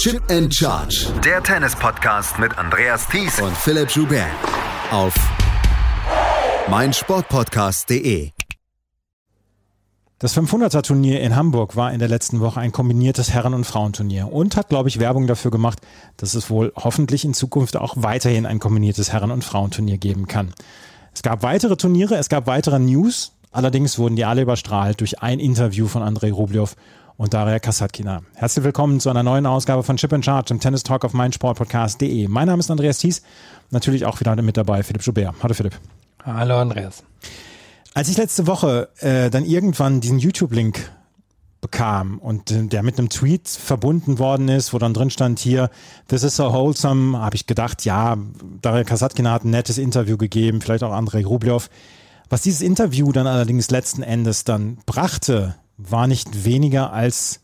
Chip and Charge. Der Tennis-Podcast mit Andreas Thies und Philipp Joubert. Auf meinsportpodcast.de. Das 500er-Turnier in Hamburg war in der letzten Woche ein kombiniertes Herren- und Frauenturnier und hat, glaube ich, Werbung dafür gemacht, dass es wohl hoffentlich in Zukunft auch weiterhin ein kombiniertes Herren- und Frauenturnier geben kann. Es gab weitere Turniere, es gab weitere News, allerdings wurden die alle überstrahlt durch ein Interview von Andrei Rublev und Daria Kasatkina. Herzlich willkommen zu einer neuen Ausgabe von Chip and Charge im Tennis Talk auf meinsportpodcast.de. Mein Name ist Andreas Thies, natürlich auch wieder mit dabei Philipp Joubert. Hallo Philipp. Hallo Andreas. Als ich letzte Woche äh, dann irgendwann diesen YouTube-Link bekam und äh, der mit einem Tweet verbunden worden ist, wo dann drin stand hier, this is so wholesome, habe ich gedacht, ja, Daria Kasatkina hat ein nettes Interview gegeben, vielleicht auch Andrei Rublev. Was dieses Interview dann allerdings letzten Endes dann brachte, war nicht weniger als,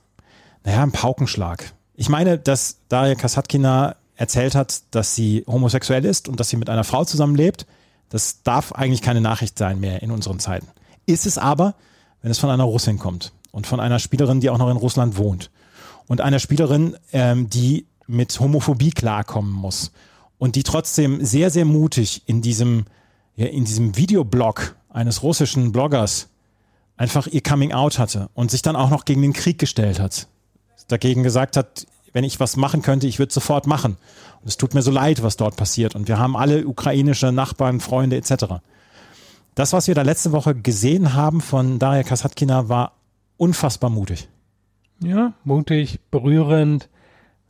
naja, ein Paukenschlag. Ich meine, dass Daria Kasatkina erzählt hat, dass sie homosexuell ist und dass sie mit einer Frau zusammenlebt. Das darf eigentlich keine Nachricht sein mehr in unseren Zeiten. Ist es aber, wenn es von einer Russin kommt und von einer Spielerin, die auch noch in Russland wohnt und einer Spielerin, ähm, die mit Homophobie klarkommen muss und die trotzdem sehr, sehr mutig in diesem, ja, in diesem Videoblog eines russischen Bloggers einfach ihr Coming Out hatte und sich dann auch noch gegen den Krieg gestellt hat. Dagegen gesagt hat, wenn ich was machen könnte, ich würde sofort machen. Und es tut mir so leid, was dort passiert. Und wir haben alle ukrainische Nachbarn, Freunde etc. Das, was wir da letzte Woche gesehen haben von Daria Kasatkina, war unfassbar mutig. Ja, mutig, berührend,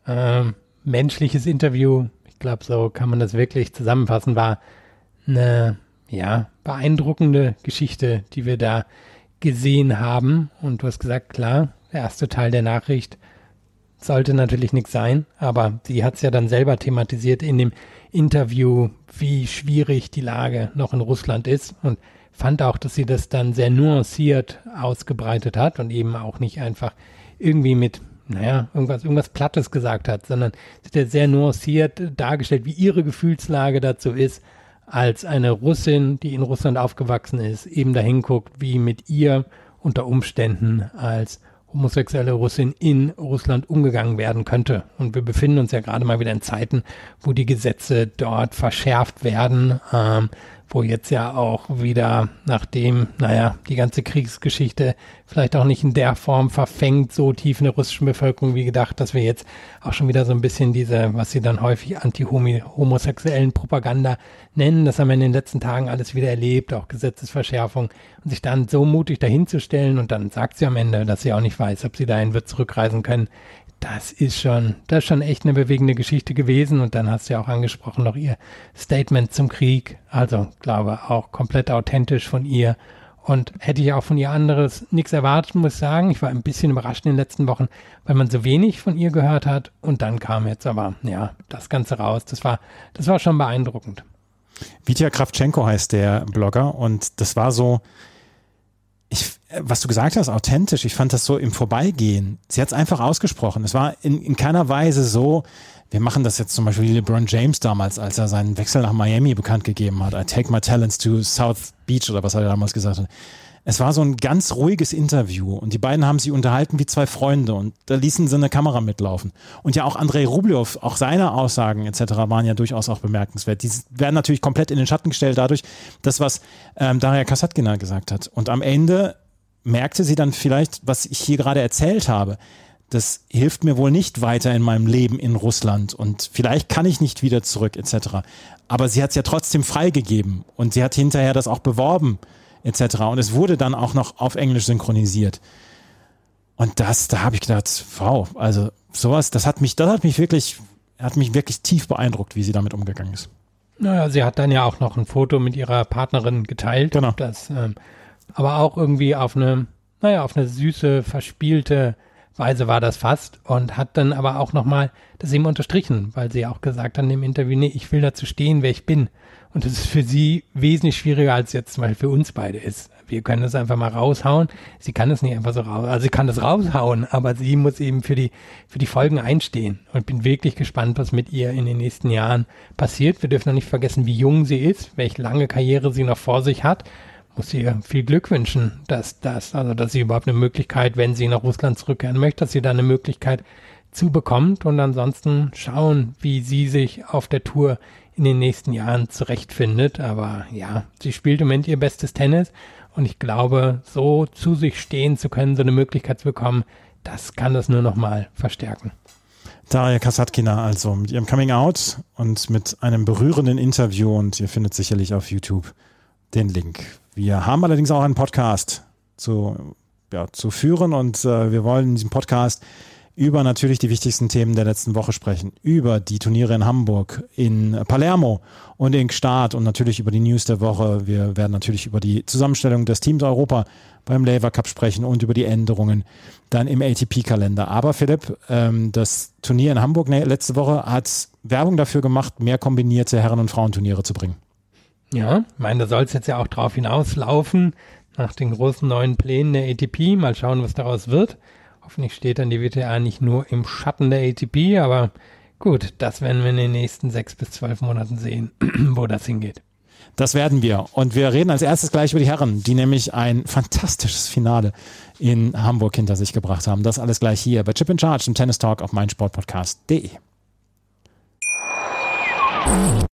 ähm, menschliches Interview. Ich glaube, so kann man das wirklich zusammenfassen. War eine ja beeindruckende Geschichte, die wir da gesehen haben. Und du hast gesagt, klar, der erste Teil der Nachricht sollte natürlich nichts sein, aber sie hat es ja dann selber thematisiert in dem Interview, wie schwierig die Lage noch in Russland ist und fand auch, dass sie das dann sehr nuanciert ausgebreitet hat und eben auch nicht einfach irgendwie mit, naja, irgendwas, irgendwas Plattes gesagt hat, sondern sie hat ja sehr nuanciert dargestellt, wie ihre Gefühlslage dazu ist als eine Russin, die in Russland aufgewachsen ist, eben dahin guckt, wie mit ihr unter Umständen als homosexuelle Russin in Russland umgegangen werden könnte. Und wir befinden uns ja gerade mal wieder in Zeiten, wo die Gesetze dort verschärft werden. Ähm, wo jetzt ja auch wieder, nachdem, naja, die ganze Kriegsgeschichte vielleicht auch nicht in der Form verfängt, so tief in der russischen Bevölkerung wie gedacht, dass wir jetzt auch schon wieder so ein bisschen diese, was sie dann häufig anti-homosexuellen Propaganda nennen, das haben wir in den letzten Tagen alles wieder erlebt, auch Gesetzesverschärfung und sich dann so mutig dahinzustellen und dann sagt sie am Ende, dass sie auch nicht weiß, ob sie dahin wird zurückreisen können, das ist schon, das ist schon echt eine bewegende Geschichte gewesen. Und dann hast du ja auch angesprochen noch ihr Statement zum Krieg. Also, glaube auch komplett authentisch von ihr. Und hätte ich auch von ihr anderes nichts erwartet, muss ich sagen. Ich war ein bisschen überrascht in den letzten Wochen, weil man so wenig von ihr gehört hat. Und dann kam jetzt aber, ja, das Ganze raus. Das war, das war schon beeindruckend. Vitya Kravchenko heißt der Blogger. Und das war so, ich, was du gesagt hast, authentisch. Ich fand das so im Vorbeigehen. Sie hat es einfach ausgesprochen. Es war in, in keiner Weise so, wir machen das jetzt zum Beispiel wie LeBron James damals, als er seinen Wechsel nach Miami bekannt gegeben hat. I take my talents to South Beach oder was er damals gesagt hat. Es war so ein ganz ruhiges Interview und die beiden haben sich unterhalten wie zwei Freunde und da ließen sie eine Kamera mitlaufen. Und ja auch Andrei Rublev, auch seine Aussagen etc. waren ja durchaus auch bemerkenswert. Die werden natürlich komplett in den Schatten gestellt dadurch, das was ähm, Daria Kasatkina gesagt hat. Und am Ende merkte sie dann vielleicht, was ich hier gerade erzählt habe. Das hilft mir wohl nicht weiter in meinem Leben in Russland und vielleicht kann ich nicht wieder zurück etc. Aber sie hat es ja trotzdem freigegeben und sie hat hinterher das auch beworben etc. Und es wurde dann auch noch auf Englisch synchronisiert. Und das, da habe ich gedacht, wow, also sowas, das hat mich, das hat mich wirklich, hat mich wirklich tief beeindruckt, wie sie damit umgegangen ist. Naja, sie hat dann ja auch noch ein Foto mit ihrer Partnerin geteilt. Genau. Das, ähm, aber auch irgendwie auf eine, naja, auf eine süße, verspielte Weise war das fast und hat dann aber auch nochmal das eben unterstrichen, weil sie auch gesagt hat in dem Interview, nee, ich will dazu stehen, wer ich bin. Und das ist für sie wesentlich schwieriger, als jetzt zum Beispiel für uns beide ist. Wir können das einfach mal raushauen. Sie kann es nicht einfach so raus, also sie kann das raushauen, aber sie muss eben für die, für die Folgen einstehen. Und bin wirklich gespannt, was mit ihr in den nächsten Jahren passiert. Wir dürfen noch nicht vergessen, wie jung sie ist, welche lange Karriere sie noch vor sich hat muss ihr viel Glück wünschen, dass das, also dass sie überhaupt eine Möglichkeit, wenn sie nach Russland zurückkehren möchte, dass sie da eine Möglichkeit zubekommt und ansonsten schauen, wie sie sich auf der Tour in den nächsten Jahren zurechtfindet. Aber ja, sie spielt im Moment ihr bestes Tennis und ich glaube, so zu sich stehen zu können, so eine Möglichkeit zu bekommen, das kann das nur noch mal verstärken. Daria Kasatkina also mit ihrem Coming Out und mit einem berührenden Interview und ihr findet sicherlich auf YouTube den Link. Wir haben allerdings auch einen Podcast zu, ja, zu führen und äh, wir wollen in diesem Podcast über natürlich die wichtigsten Themen der letzten Woche sprechen, über die Turniere in Hamburg, in Palermo und in Start und natürlich über die News der Woche. Wir werden natürlich über die Zusammenstellung des Teams Europa beim Lever Cup sprechen und über die Änderungen dann im ATP-Kalender. Aber Philipp, ähm, das Turnier in Hamburg ne, letzte Woche hat Werbung dafür gemacht, mehr kombinierte Herren- und Frauenturniere zu bringen. Ja, ich meine, da soll es jetzt ja auch drauf hinauslaufen, nach den großen neuen Plänen der ATP. Mal schauen, was daraus wird. Hoffentlich steht dann die WTA nicht nur im Schatten der ATP, aber gut, das werden wir in den nächsten sechs bis zwölf Monaten sehen, wo das hingeht. Das werden wir. Und wir reden als erstes gleich über die Herren, die nämlich ein fantastisches Finale in Hamburg hinter sich gebracht haben. Das alles gleich hier bei Chip in Charge im Tennis Talk auf meinsportpodcast.de.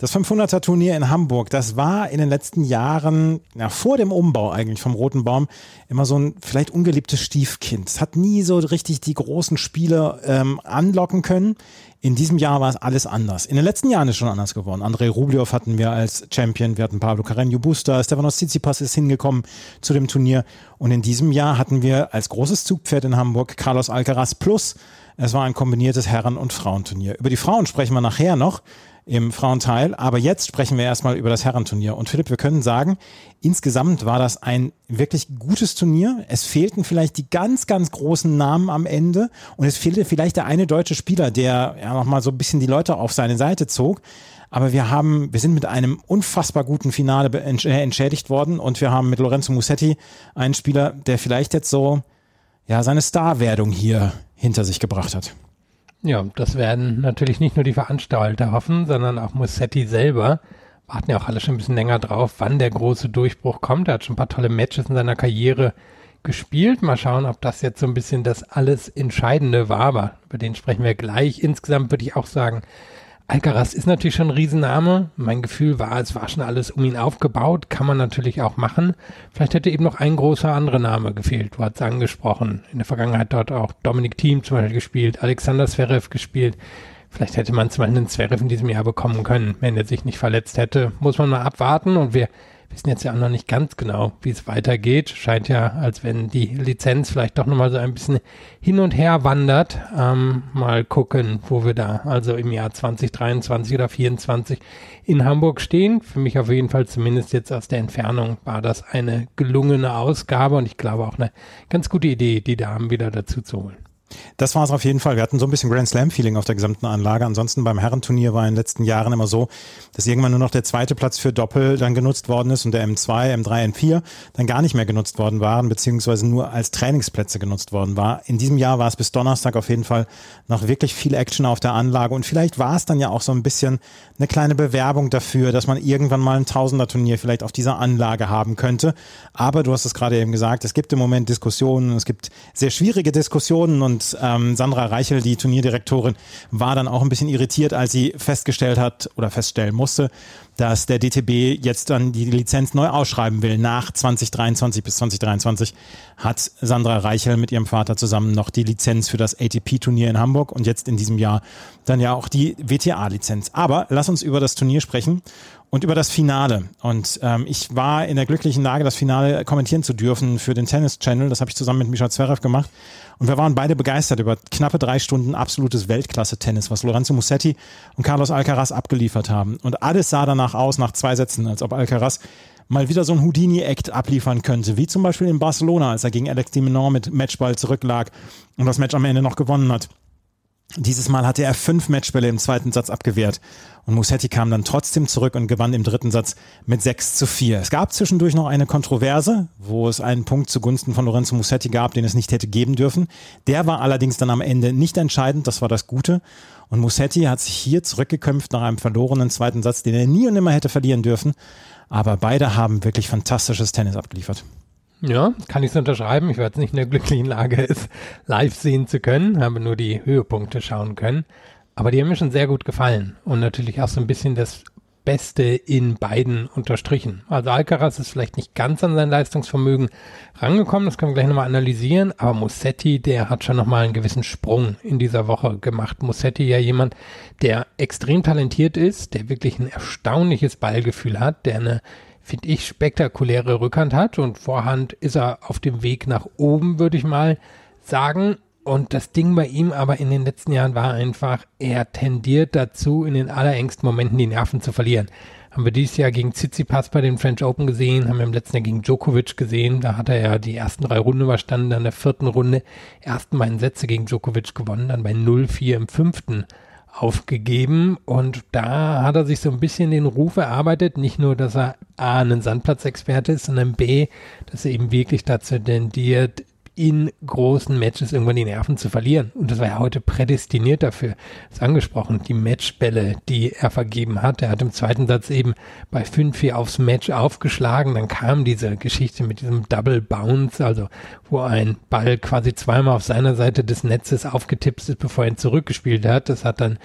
Das 500er Turnier in Hamburg, das war in den letzten Jahren, ja, vor dem Umbau eigentlich vom Roten Baum, immer so ein vielleicht ungeliebtes Stiefkind. Es hat nie so richtig die großen Spiele ähm, anlocken können. In diesem Jahr war es alles anders. In den letzten Jahren ist schon anders geworden. Andrei Rublev hatten wir als Champion, wir hatten Pablo Carreño Busta, Stefanos Tsitsipas ist hingekommen zu dem Turnier. Und in diesem Jahr hatten wir als großes Zugpferd in Hamburg Carlos Alcaraz plus es war ein kombiniertes Herren- und Frauenturnier. Über die Frauen sprechen wir nachher noch im Frauenteil, aber jetzt sprechen wir erstmal über das Herrenturnier. Und Philipp, wir können sagen, insgesamt war das ein wirklich gutes Turnier. Es fehlten vielleicht die ganz, ganz großen Namen am Ende und es fehlte vielleicht der eine deutsche Spieler, der ja nochmal so ein bisschen die Leute auf seine Seite zog. Aber wir haben, wir sind mit einem unfassbar guten Finale äh, entschädigt worden und wir haben mit Lorenzo Musetti einen Spieler, der vielleicht jetzt so, ja, seine Starwerdung hier hinter sich gebracht hat. Ja, das werden natürlich nicht nur die Veranstalter hoffen, sondern auch Mussetti selber. Warten ja auch alle schon ein bisschen länger drauf, wann der große Durchbruch kommt. Er hat schon ein paar tolle Matches in seiner Karriere gespielt. Mal schauen, ob das jetzt so ein bisschen das alles Entscheidende war, aber über den sprechen wir gleich. Insgesamt würde ich auch sagen, Alcaraz ist natürlich schon ein Riesenname. Mein Gefühl war, es war schon alles um ihn aufgebaut. Kann man natürlich auch machen. Vielleicht hätte eben noch ein großer anderer Name gefehlt. Du hast es angesprochen. In der Vergangenheit dort auch Dominik Thiem zum Beispiel gespielt, Alexander Zverev gespielt. Vielleicht hätte man zum Beispiel einen Zverev in diesem Jahr bekommen können, wenn er sich nicht verletzt hätte. Muss man mal abwarten und wir wissen jetzt ja auch noch nicht ganz genau, wie es weitergeht. Scheint ja, als wenn die Lizenz vielleicht doch nochmal so ein bisschen hin und her wandert. Ähm, mal gucken, wo wir da also im Jahr 2023 oder 2024 in Hamburg stehen. Für mich auf jeden Fall zumindest jetzt aus der Entfernung war das eine gelungene Ausgabe und ich glaube auch eine ganz gute Idee, die Damen wieder dazu zu holen. Das war es auf jeden Fall. Wir hatten so ein bisschen Grand Slam-Feeling auf der gesamten Anlage. Ansonsten beim Herrenturnier war in den letzten Jahren immer so, dass irgendwann nur noch der zweite Platz für Doppel dann genutzt worden ist und der M2, M3, M4 dann gar nicht mehr genutzt worden waren, beziehungsweise nur als Trainingsplätze genutzt worden war. In diesem Jahr war es bis Donnerstag auf jeden Fall noch wirklich viel Action auf der Anlage und vielleicht war es dann ja auch so ein bisschen eine kleine Bewerbung dafür, dass man irgendwann mal ein Tausender-Turnier vielleicht auf dieser Anlage haben könnte. Aber du hast es gerade eben gesagt, es gibt im Moment Diskussionen, es gibt sehr schwierige Diskussionen und und ähm, Sandra Reichel, die Turnierdirektorin, war dann auch ein bisschen irritiert, als sie festgestellt hat oder feststellen musste, dass der DTB jetzt dann die Lizenz neu ausschreiben will. Nach 2023 bis 2023 hat Sandra Reichel mit ihrem Vater zusammen noch die Lizenz für das ATP-Turnier in Hamburg und jetzt in diesem Jahr dann ja auch die WTA-Lizenz. Aber lass uns über das Turnier sprechen und über das Finale. Und ähm, ich war in der glücklichen Lage, das Finale kommentieren zu dürfen für den Tennis Channel. Das habe ich zusammen mit Mischa Zverev gemacht. Und wir waren beide begeistert über knappe drei Stunden absolutes Weltklasse-Tennis, was Lorenzo Musetti und Carlos Alcaraz abgeliefert haben. Und alles sah danach aus, nach zwei Sätzen, als ob Alcaraz mal wieder so ein Houdini-Act abliefern könnte, wie zum Beispiel in Barcelona, als er gegen Alex de Minaur mit Matchball zurücklag und das Match am Ende noch gewonnen hat. Dieses Mal hatte er fünf Matchbälle im zweiten Satz abgewehrt und Musetti kam dann trotzdem zurück und gewann im dritten Satz mit 6 zu 4. Es gab zwischendurch noch eine Kontroverse, wo es einen Punkt zugunsten von Lorenzo Musetti gab, den es nicht hätte geben dürfen. Der war allerdings dann am Ende nicht entscheidend, das war das Gute. Und Musetti hat sich hier zurückgekämpft nach einem verlorenen zweiten Satz, den er nie und nimmer hätte verlieren dürfen. Aber beide haben wirklich fantastisches Tennis abgeliefert. Ja, kann ich so unterschreiben. Ich war jetzt nicht in der glücklichen Lage, es live sehen zu können, habe nur die Höhepunkte schauen können. Aber die haben mir schon sehr gut gefallen und natürlich auch so ein bisschen das Beste in beiden unterstrichen. Also Alcaraz ist vielleicht nicht ganz an sein Leistungsvermögen rangekommen, das können wir gleich nochmal analysieren, aber Mussetti, der hat schon nochmal einen gewissen Sprung in dieser Woche gemacht. Mussetti ja jemand, der extrem talentiert ist, der wirklich ein erstaunliches Ballgefühl hat, der eine finde ich, spektakuläre Rückhand hat und Vorhand ist er auf dem Weg nach oben, würde ich mal sagen. Und das Ding bei ihm aber in den letzten Jahren war einfach, er tendiert dazu, in den allerengsten Momenten die Nerven zu verlieren. Haben wir dieses Jahr gegen Tsitsipas bei den French Open gesehen, haben wir im letzten Jahr gegen Djokovic gesehen. Da hat er ja die ersten drei Runden überstanden, dann der vierten Runde ersten beiden Sätze gegen Djokovic gewonnen, dann bei 0-4 im fünften aufgegeben und da hat er sich so ein bisschen den Ruf erarbeitet, nicht nur, dass er A, ein Sandplatzexperte ist, sondern B, dass er eben wirklich dazu tendiert, in großen Matches irgendwann die Nerven zu verlieren. Und das war ja heute prädestiniert dafür. Das ist angesprochen, die Matchbälle, die er vergeben hat. Er hat im zweiten Satz eben bei 5-4 aufs Match aufgeschlagen. Dann kam diese Geschichte mit diesem Double Bounce, also wo ein Ball quasi zweimal auf seiner Seite des Netzes aufgetippt ist, bevor er ihn zurückgespielt hat. Das hat dann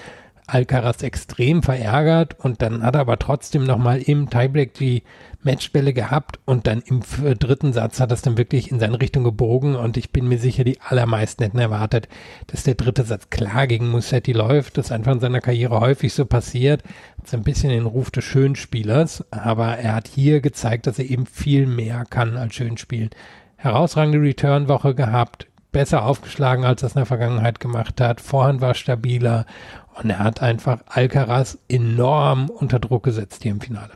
Alcaraz extrem verärgert und dann hat er aber trotzdem nochmal im Tiebreak die Matchbälle gehabt und dann im dritten Satz hat es dann wirklich in seine Richtung gebogen und ich bin mir sicher, die allermeisten hätten erwartet, dass der dritte Satz klar gegen Musetti läuft. Das einfach in seiner Karriere häufig so passiert. So ein bisschen den Ruf des Schönspielers, aber er hat hier gezeigt, dass er eben viel mehr kann als Schönspielen. Herausragende Return-Woche gehabt, besser aufgeschlagen, als er es in der Vergangenheit gemacht hat. Vorhand war stabiler und er hat einfach Alcaraz enorm unter Druck gesetzt hier im Finale.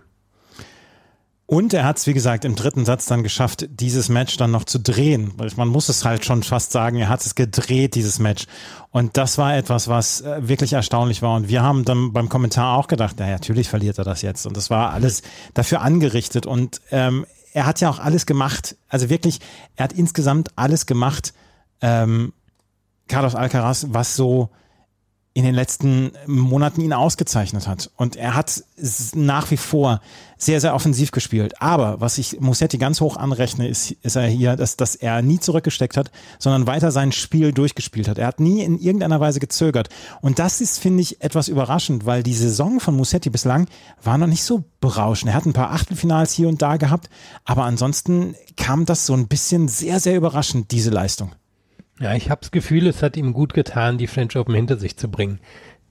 Und er hat es, wie gesagt, im dritten Satz dann geschafft, dieses Match dann noch zu drehen. Man muss es halt schon fast sagen, er hat es gedreht, dieses Match. Und das war etwas, was äh, wirklich erstaunlich war. Und wir haben dann beim Kommentar auch gedacht, naja, natürlich verliert er das jetzt. Und das war alles dafür angerichtet. Und ähm, er hat ja auch alles gemacht. Also wirklich, er hat insgesamt alles gemacht, ähm, Carlos Alcaraz, was so in den letzten Monaten ihn ausgezeichnet hat. Und er hat nach wie vor sehr, sehr offensiv gespielt. Aber was ich Musetti ganz hoch anrechne, ist, ist er hier, dass, dass er nie zurückgesteckt hat, sondern weiter sein Spiel durchgespielt hat. Er hat nie in irgendeiner Weise gezögert. Und das ist, finde ich, etwas überraschend, weil die Saison von Musetti bislang war noch nicht so berauschend. Er hat ein paar Achtelfinals hier und da gehabt, aber ansonsten kam das so ein bisschen sehr, sehr überraschend, diese Leistung. Ja, ich habe das Gefühl, es hat ihm gut getan, die French Open hinter sich zu bringen.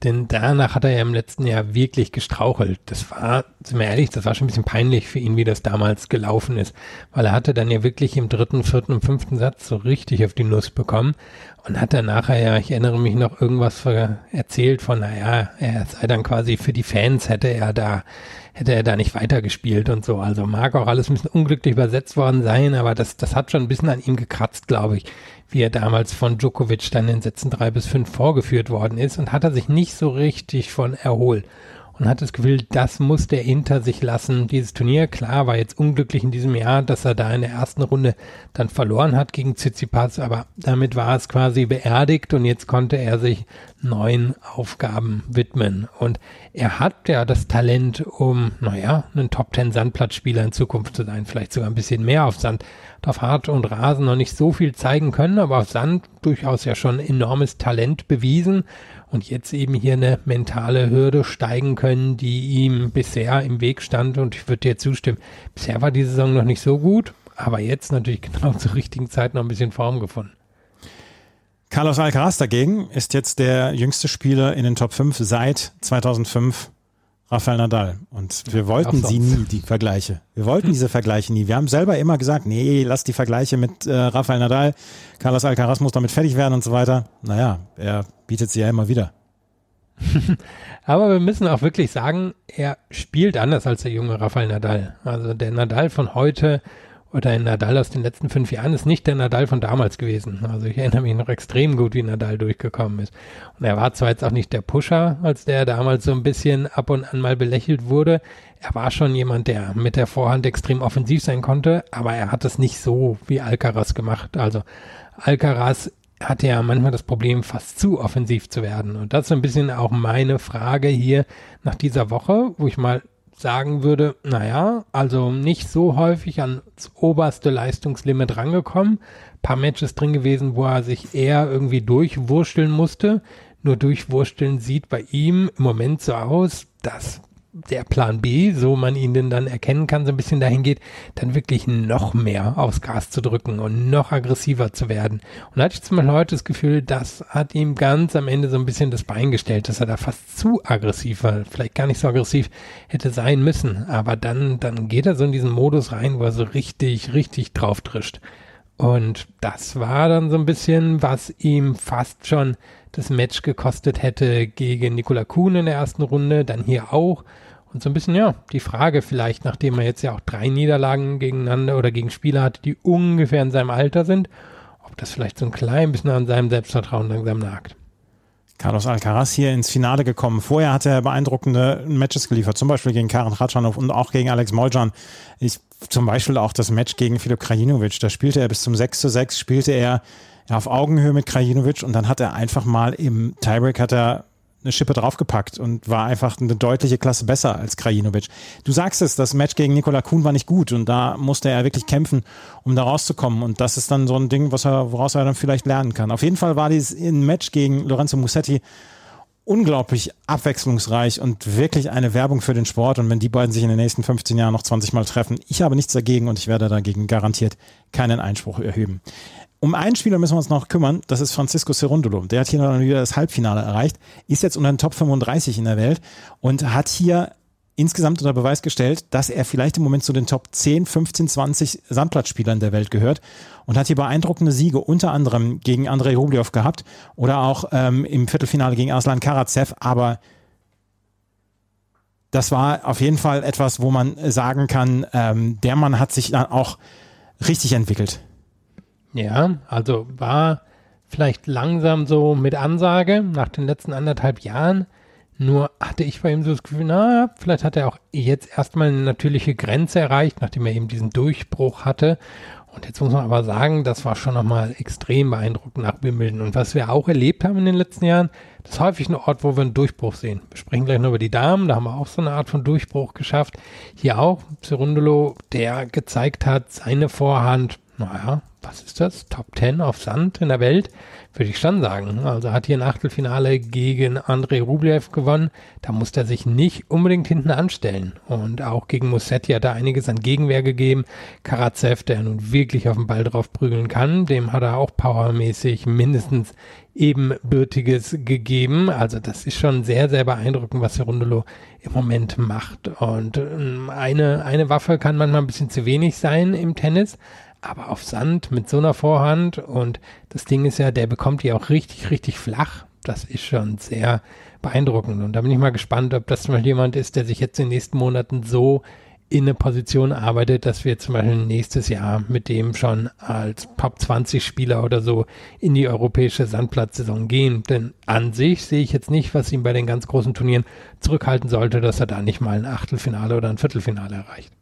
Denn danach hat er ja im letzten Jahr wirklich gestrauchelt. Das war, sind wir ehrlich, das war schon ein bisschen peinlich für ihn, wie das damals gelaufen ist. Weil er hatte dann ja wirklich im dritten, vierten und fünften Satz so richtig auf die Nuss bekommen und hat dann nachher ja, ich erinnere mich noch irgendwas erzählt von, naja, er sei dann quasi für die Fans hätte er da hätte er da nicht weitergespielt und so. Also mag auch alles ein bisschen unglücklich übersetzt worden sein, aber das, das hat schon ein bisschen an ihm gekratzt, glaube ich, wie er damals von Djokovic dann in Sätzen drei bis fünf vorgeführt worden ist und hat er sich nicht so richtig von erholt und hat das Gefühl, das muss der Inter sich lassen. Dieses Turnier, klar, war jetzt unglücklich in diesem Jahr, dass er da in der ersten Runde dann verloren hat gegen Tsitsipas, aber damit war es quasi beerdigt und jetzt konnte er sich neuen Aufgaben widmen. Und er hat ja das Talent, um, naja, ein Top Ten Sandplatzspieler in Zukunft zu sein, vielleicht sogar ein bisschen mehr auf Sand. Auf Hart und Rasen noch nicht so viel zeigen können, aber auf Sand durchaus ja schon enormes Talent bewiesen und jetzt eben hier eine mentale Hürde steigen können, die ihm bisher im Weg stand. Und ich würde dir zustimmen, bisher war die Saison noch nicht so gut, aber jetzt natürlich genau zur richtigen Zeit noch ein bisschen Form gefunden. Carlos Alcaraz dagegen ist jetzt der jüngste Spieler in den Top 5 seit 2005 Rafael Nadal. Und wir wollten sie nie, die Vergleiche. Wir wollten diese Vergleiche nie. Wir haben selber immer gesagt, nee, lass die Vergleiche mit äh, Rafael Nadal. Carlos Alcaraz muss damit fertig werden und so weiter. Naja, er bietet sie ja immer wieder. Aber wir müssen auch wirklich sagen, er spielt anders als der junge Rafael Nadal. Also der Nadal von heute oder ein Nadal aus den letzten fünf Jahren ist nicht der Nadal von damals gewesen. Also ich erinnere mich noch extrem gut, wie Nadal durchgekommen ist. Und er war zwar jetzt auch nicht der Pusher, als der damals so ein bisschen ab und an mal belächelt wurde. Er war schon jemand, der mit der Vorhand extrem offensiv sein konnte, aber er hat es nicht so wie Alcaraz gemacht. Also Alcaraz hatte ja manchmal das Problem, fast zu offensiv zu werden. Und das ist ein bisschen auch meine Frage hier nach dieser Woche, wo ich mal sagen würde, naja, also nicht so häufig ans oberste Leistungslimit rangekommen. Paar Matches drin gewesen, wo er sich eher irgendwie durchwurschteln musste. Nur durchwursteln sieht bei ihm im Moment so aus, dass der Plan B, so man ihn denn dann erkennen kann, so ein bisschen dahin geht, dann wirklich noch mehr aufs Gas zu drücken und noch aggressiver zu werden. Und da hatte ich zum Beispiel heute das Gefühl, das hat ihm ganz am Ende so ein bisschen das Bein gestellt, dass er da fast zu aggressiv war, vielleicht gar nicht so aggressiv hätte sein müssen. Aber dann, dann geht er so in diesen Modus rein, wo er so richtig, richtig drauf drischt. Und das war dann so ein bisschen, was ihm fast schon das Match gekostet hätte gegen Nikola Kuhn in der ersten Runde, dann hier auch. Und so ein bisschen, ja, die Frage vielleicht, nachdem er jetzt ja auch drei Niederlagen gegeneinander oder gegen Spieler hat, die ungefähr in seinem Alter sind, ob das vielleicht so ein klein bisschen an seinem Selbstvertrauen langsam nagt. Carlos Alcaraz hier ins Finale gekommen. Vorher hat er beeindruckende Matches geliefert, zum Beispiel gegen Karen Ratschanow und auch gegen Alex Moljan. Ich, zum Beispiel auch das Match gegen Filip Krajinovic. Da spielte er bis zum 6 zu 6, spielte er auf Augenhöhe mit Krajinovic und dann hat er einfach mal im Tiebreak hat er eine Schippe draufgepackt und war einfach eine deutliche Klasse besser als Krajinovic. Du sagst es, das Match gegen Nikola Kuhn war nicht gut und da musste er wirklich kämpfen, um da rauszukommen und das ist dann so ein Ding, er, woraus er dann vielleicht lernen kann. Auf jeden Fall war dieses Match gegen Lorenzo Musetti unglaublich abwechslungsreich und wirklich eine Werbung für den Sport. Und wenn die beiden sich in den nächsten 15 Jahren noch 20 Mal treffen, ich habe nichts dagegen und ich werde dagegen garantiert keinen Einspruch erheben. Um einen Spieler müssen wir uns noch kümmern, das ist Francisco Cerundolo. Der hat hier noch wieder das Halbfinale erreicht, ist jetzt unter den Top 35 in der Welt und hat hier insgesamt unter Beweis gestellt, dass er vielleicht im Moment zu den Top 10, 15, 20 Sandplatzspielern der Welt gehört und hat hier beeindruckende Siege unter anderem gegen Andrei Rublev gehabt oder auch ähm, im Viertelfinale gegen Aslan Karatsev, aber das war auf jeden Fall etwas, wo man sagen kann, ähm, der Mann hat sich dann auch richtig entwickelt. Ja, also war vielleicht langsam so mit Ansage nach den letzten anderthalb Jahren. Nur hatte ich bei ihm so das Gefühl, na, vielleicht hat er auch jetzt erstmal eine natürliche Grenze erreicht, nachdem er eben diesen Durchbruch hatte. Und jetzt muss man aber sagen, das war schon nochmal extrem beeindruckend nach Wimbledon. Und was wir auch erlebt haben in den letzten Jahren, das ist häufig ein Ort, wo wir einen Durchbruch sehen. Wir sprechen gleich noch über die Damen, da haben wir auch so eine Art von Durchbruch geschafft. Hier auch Cerundolo, der gezeigt hat, seine Vorhand, naja, was ist das? Top 10 auf Sand in der Welt? Würde ich schon sagen. Also hat hier ein Achtelfinale gegen Andrei Rublev gewonnen. Da musste er sich nicht unbedingt hinten anstellen. Und auch gegen Musetti hat er einiges an Gegenwehr gegeben. Karatsev, der nun wirklich auf den Ball drauf prügeln kann, dem hat er auch powermäßig mindestens ebenbürtiges gegeben. Also das ist schon sehr, sehr beeindruckend, was Rundelo im Moment macht. Und ähm, eine, eine Waffe kann manchmal ein bisschen zu wenig sein im Tennis, aber auf Sand mit so einer Vorhand und das Ding ist ja, der bekommt die auch richtig, richtig flach. Das ist schon sehr beeindruckend und da bin ich mal gespannt, ob das mal jemand ist, der sich jetzt in den nächsten Monaten so in eine Position arbeitet, dass wir zum Beispiel nächstes Jahr mit dem schon als Top 20 Spieler oder so in die europäische Sandplatzsaison gehen. Denn an sich sehe ich jetzt nicht, was ihn bei den ganz großen Turnieren zurückhalten sollte, dass er da nicht mal ein Achtelfinale oder ein Viertelfinale erreicht.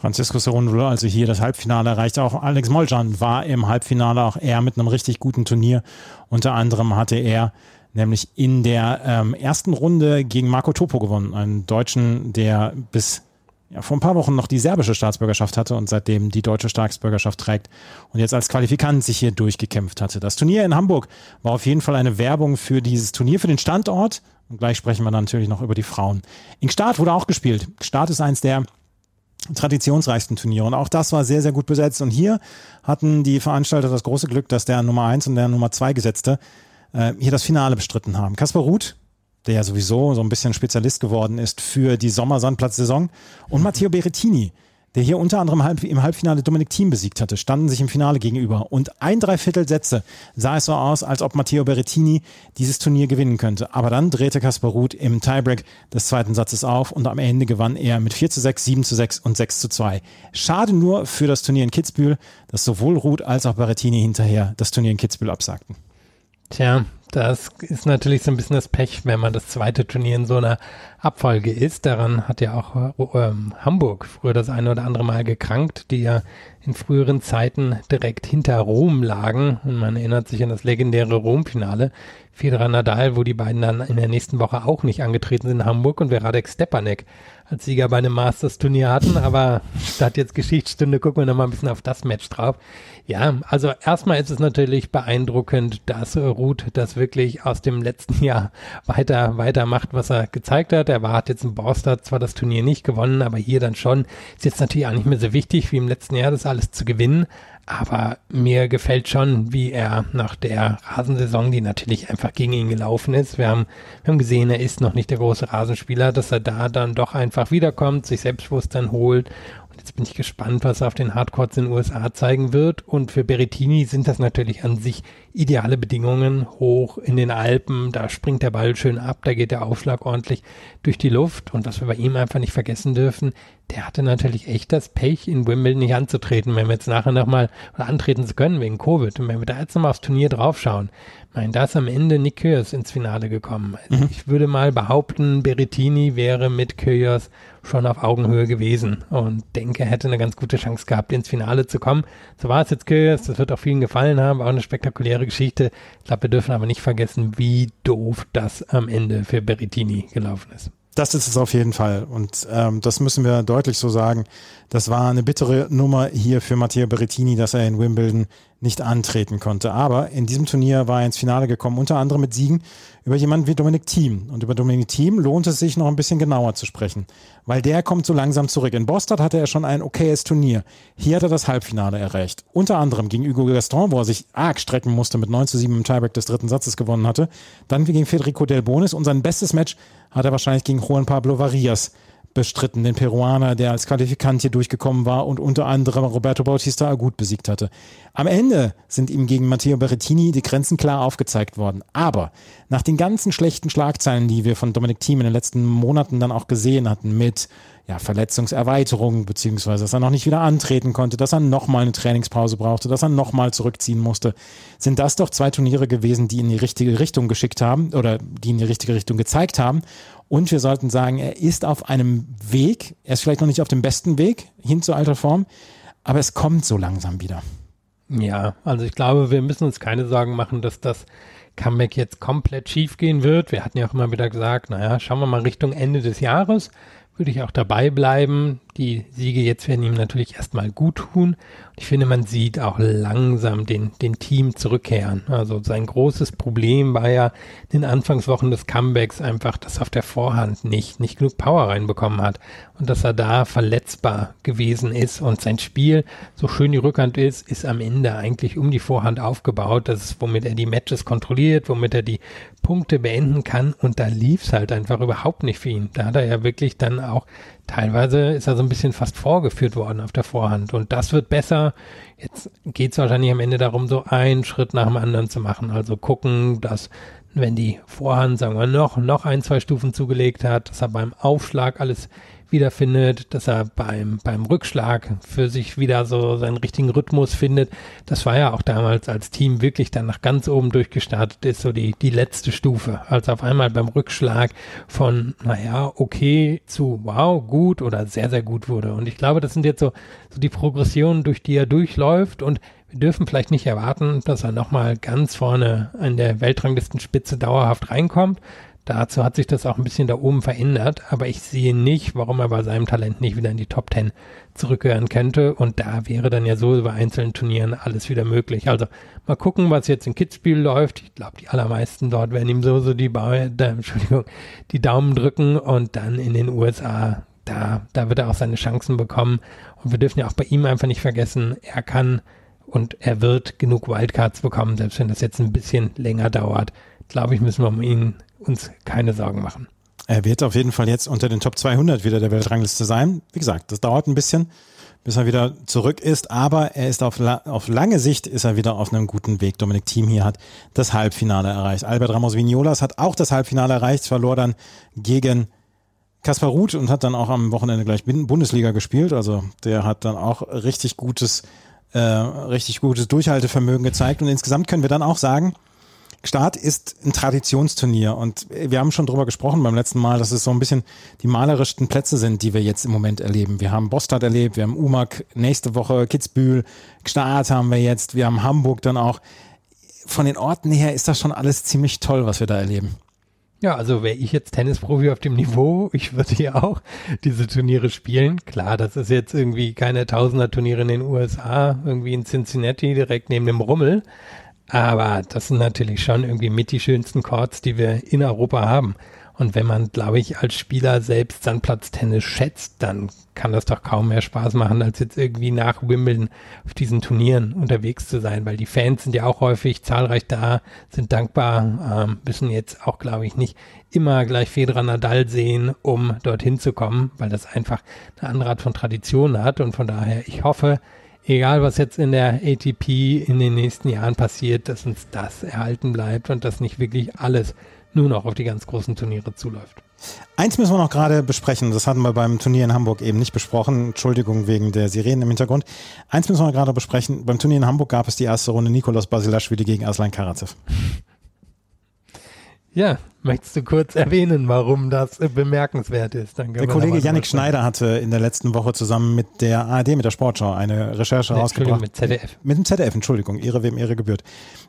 Francisco Cerundolo, also hier das Halbfinale erreicht. Auch Alex Moljan war im Halbfinale, auch er mit einem richtig guten Turnier. Unter anderem hatte er nämlich in der ähm, ersten Runde gegen Marco Topo gewonnen, einen Deutschen, der bis ja, vor ein paar Wochen noch die serbische Staatsbürgerschaft hatte und seitdem die deutsche Staatsbürgerschaft trägt und jetzt als Qualifikant sich hier durchgekämpft hatte. Das Turnier in Hamburg war auf jeden Fall eine Werbung für dieses Turnier, für den Standort. Und gleich sprechen wir dann natürlich noch über die Frauen. In Start wurde auch gespielt. Start ist eins der traditionsreichsten Turniere. Und auch das war sehr, sehr gut besetzt. Und hier hatten die Veranstalter das große Glück, dass der Nummer eins und der Nummer zwei Gesetzte äh, hier das Finale bestritten haben. Kaspar Ruth, der ja sowieso so ein bisschen Spezialist geworden ist für die Sommersandplatzsaison, und Matteo Berrettini, der hier unter anderem im Halbfinale Dominik Thiem besiegt hatte, standen sich im Finale gegenüber. Und ein Dreiviertel Sätze sah es so aus, als ob Matteo Berrettini dieses Turnier gewinnen könnte. Aber dann drehte Kaspar Ruth im Tiebreak des zweiten Satzes auf und am Ende gewann er mit 4 zu 6, 7 zu 6 und 6 zu 2. Schade nur für das Turnier in Kitzbühel, dass sowohl Ruth als auch Berrettini hinterher das Turnier in Kitzbühel absagten. Tja, das ist natürlich so ein bisschen das Pech, wenn man das zweite Turnier in so einer Abfolge ist. Daran hat ja auch ähm, Hamburg früher das eine oder andere Mal gekrankt, die ja in früheren Zeiten direkt hinter Rom lagen. Und man erinnert sich an das legendäre Rom-Finale. Federer Nadal, wo die beiden dann in der nächsten Woche auch nicht angetreten sind in Hamburg und wer Radek Stepanek als Sieger bei einem Masters-Turnier hatten. Aber statt jetzt Geschichtsstunde gucken wir noch mal ein bisschen auf das Match drauf. Ja, also erstmal ist es natürlich beeindruckend, dass Ruth das wirklich aus dem letzten Jahr weiter, weitermacht, was er gezeigt hat. Er war, hat jetzt in Borstad zwar das Turnier nicht gewonnen, aber hier dann schon. Ist jetzt natürlich auch nicht mehr so wichtig wie im letzten Jahr, das alles zu gewinnen. Aber mir gefällt schon, wie er nach der Rasensaison, die natürlich einfach gegen ihn gelaufen ist. Wir haben, wir haben gesehen, er ist noch nicht der große Rasenspieler, dass er da dann doch einfach wiederkommt, sich Selbstbewusstsein holt Jetzt bin ich gespannt, was er auf den Hardcourts in den USA zeigen wird. Und für Berrettini sind das natürlich an sich ideale Bedingungen. Hoch in den Alpen, da springt der Ball schön ab, da geht der Aufschlag ordentlich durch die Luft. Und was wir bei ihm einfach nicht vergessen dürfen, der hatte natürlich echt das Pech, in Wimbledon nicht anzutreten, wenn wir jetzt nachher nochmal antreten zu können wegen Covid. Und wenn wir da jetzt nochmal aufs Turnier draufschauen, mein, da ist am Ende Nick Kyrgios ins Finale gekommen. Also mhm. Ich würde mal behaupten, Berrettini wäre mit Kyrgios schon auf Augenhöhe gewesen und denke, er hätte eine ganz gute Chance gehabt, ins Finale zu kommen. So war es jetzt Kyrgios, das wird auch vielen gefallen haben, war auch eine spektakuläre Geschichte. Ich glaube, wir dürfen aber nicht vergessen, wie doof das am Ende für Berrettini gelaufen ist. Das ist es auf jeden Fall. Und ähm, das müssen wir deutlich so sagen. Das war eine bittere Nummer hier für Matteo Berrettini, dass er in Wimbledon nicht antreten konnte. Aber in diesem Turnier war er ins Finale gekommen, unter anderem mit Siegen über jemanden wie Dominik Thiem. Und über Dominik Thiem lohnt es sich noch ein bisschen genauer zu sprechen, weil der kommt so langsam zurück. In Boston hatte er schon ein okayes Turnier. Hier hat er das Halbfinale erreicht. Unter anderem gegen Hugo Gaston, wo er sich arg strecken musste, mit 9 zu 7 im Tiebreak des dritten Satzes gewonnen hatte. Dann gegen Federico Del Bonis und sein bestes Match hat er wahrscheinlich gegen Juan Pablo Varias bestritten, den Peruaner, der als Qualifikant hier durchgekommen war und unter anderem Roberto Bautista Agut besiegt hatte. Am Ende sind ihm gegen Matteo Berrettini die Grenzen klar aufgezeigt worden. Aber nach den ganzen schlechten Schlagzeilen, die wir von Dominic Thiem in den letzten Monaten dann auch gesehen hatten, mit ja, Verletzungserweiterung, beziehungsweise dass er noch nicht wieder antreten konnte, dass er nochmal eine Trainingspause brauchte, dass er nochmal zurückziehen musste, sind das doch zwei Turniere gewesen, die in die richtige Richtung geschickt haben oder die in die richtige Richtung gezeigt haben. Und wir sollten sagen, er ist auf einem Weg. Er ist vielleicht noch nicht auf dem besten Weg hin zur alter Form, aber es kommt so langsam wieder. Ja, also ich glaube, wir müssen uns keine Sorgen machen, dass das Comeback jetzt komplett schief gehen wird. Wir hatten ja auch immer wieder gesagt, naja, schauen wir mal Richtung Ende des Jahres. Würde ich auch dabei bleiben. Die Siege jetzt werden ihm natürlich erstmal gut tun. Ich finde, man sieht auch langsam den, den Team zurückkehren. Also sein großes Problem war ja in den Anfangswochen des Comebacks einfach, dass er auf der Vorhand nicht, nicht genug Power reinbekommen hat und dass er da verletzbar gewesen ist und sein Spiel, so schön die Rückhand ist, ist am Ende eigentlich um die Vorhand aufgebaut. Das ist, womit er die Matches kontrolliert, womit er die Punkte beenden kann und da lief es halt einfach überhaupt nicht für ihn. Da hat er ja wirklich dann auch teilweise ist er so ein bisschen fast vorgeführt worden auf der Vorhand. Und das wird besser. Jetzt geht es wahrscheinlich am Ende darum, so einen Schritt nach dem anderen zu machen. Also gucken, dass wenn die Vorhand, sagen wir, noch, noch ein, zwei Stufen zugelegt hat, dass er beim Aufschlag alles wiederfindet, dass er beim, beim Rückschlag für sich wieder so seinen richtigen Rhythmus findet. Das war ja auch damals als Team wirklich dann nach ganz oben durchgestartet ist, so die, die letzte Stufe. Als auf einmal beim Rückschlag von, naja, okay zu wow, gut oder sehr, sehr gut wurde. Und ich glaube, das sind jetzt so, so die Progressionen, durch die er durchläuft und wir dürfen vielleicht nicht erwarten, dass er nochmal ganz vorne an der Weltranglistenspitze dauerhaft reinkommt. Dazu hat sich das auch ein bisschen da oben verändert, aber ich sehe nicht, warum er bei seinem Talent nicht wieder in die Top 10 zurückkehren könnte und da wäre dann ja so über einzelnen Turnieren alles wieder möglich. Also mal gucken, was jetzt in Kitzbühel läuft. Ich glaube, die allermeisten dort werden ihm so, so die, ba da, Entschuldigung, die Daumen drücken und dann in den USA, da, da wird er auch seine Chancen bekommen und wir dürfen ja auch bei ihm einfach nicht vergessen, er kann und er wird genug Wildcards bekommen, selbst wenn das jetzt ein bisschen länger dauert. Glaube ich, müssen wir um ihn uns keine Sorgen machen. Er wird auf jeden Fall jetzt unter den Top 200 wieder der Weltrangliste sein. Wie gesagt, das dauert ein bisschen, bis er wieder zurück ist. Aber er ist auf, la auf lange Sicht ist er wieder auf einem guten Weg. Dominik Thiem hier hat das Halbfinale erreicht. Albert Ramos Vignolas hat auch das Halbfinale erreicht, verlor dann gegen Kaspar Ruth und hat dann auch am Wochenende gleich Bundesliga gespielt. Also der hat dann auch richtig gutes, äh, richtig gutes Durchhaltevermögen gezeigt. Und insgesamt können wir dann auch sagen, Start ist ein Traditionsturnier und wir haben schon drüber gesprochen beim letzten Mal, dass es so ein bisschen die malerischsten Plätze sind, die wir jetzt im Moment erleben. Wir haben Bostad erlebt, wir haben Umag nächste Woche, Kitzbühel, Start haben wir jetzt, wir haben Hamburg dann auch. Von den Orten her ist das schon alles ziemlich toll, was wir da erleben. Ja, also wäre ich jetzt Tennisprofi auf dem Niveau, ich würde hier auch diese Turniere spielen. Klar, das ist jetzt irgendwie keine Tausender-Turniere in den USA, irgendwie in Cincinnati direkt neben dem Rummel. Aber das sind natürlich schon irgendwie mit die schönsten Chords, die wir in Europa haben. Und wenn man, glaube ich, als Spieler selbst Sandplatztennis schätzt, dann kann das doch kaum mehr Spaß machen, als jetzt irgendwie nach Wimbledon auf diesen Turnieren unterwegs zu sein, weil die Fans sind ja auch häufig zahlreich da, sind dankbar, ähm, müssen jetzt auch, glaube ich, nicht immer gleich Federer Nadal sehen, um dorthin zu kommen, weil das einfach eine andere Art von Tradition hat. Und von daher, ich hoffe, egal was jetzt in der ATP in den nächsten Jahren passiert, dass uns das erhalten bleibt und dass nicht wirklich alles nur noch auf die ganz großen Turniere zuläuft. Eins müssen wir noch gerade besprechen, das hatten wir beim Turnier in Hamburg eben nicht besprochen. Entschuldigung wegen der Sirenen im Hintergrund. Eins müssen wir gerade besprechen. Beim Turnier in Hamburg gab es die erste Runde Nikolaus Basilashvili gegen Aslan Karatsev. Ja, möchtest du kurz erwähnen, warum das bemerkenswert ist? der Kollege Yannick Schneider hatte in der letzten Woche zusammen mit der ARD, mit der Sportschau, eine Recherche nee, rausgebracht. Mit ZDF. Mit dem ZDF, Entschuldigung, Ihre wem Ihre gebührt.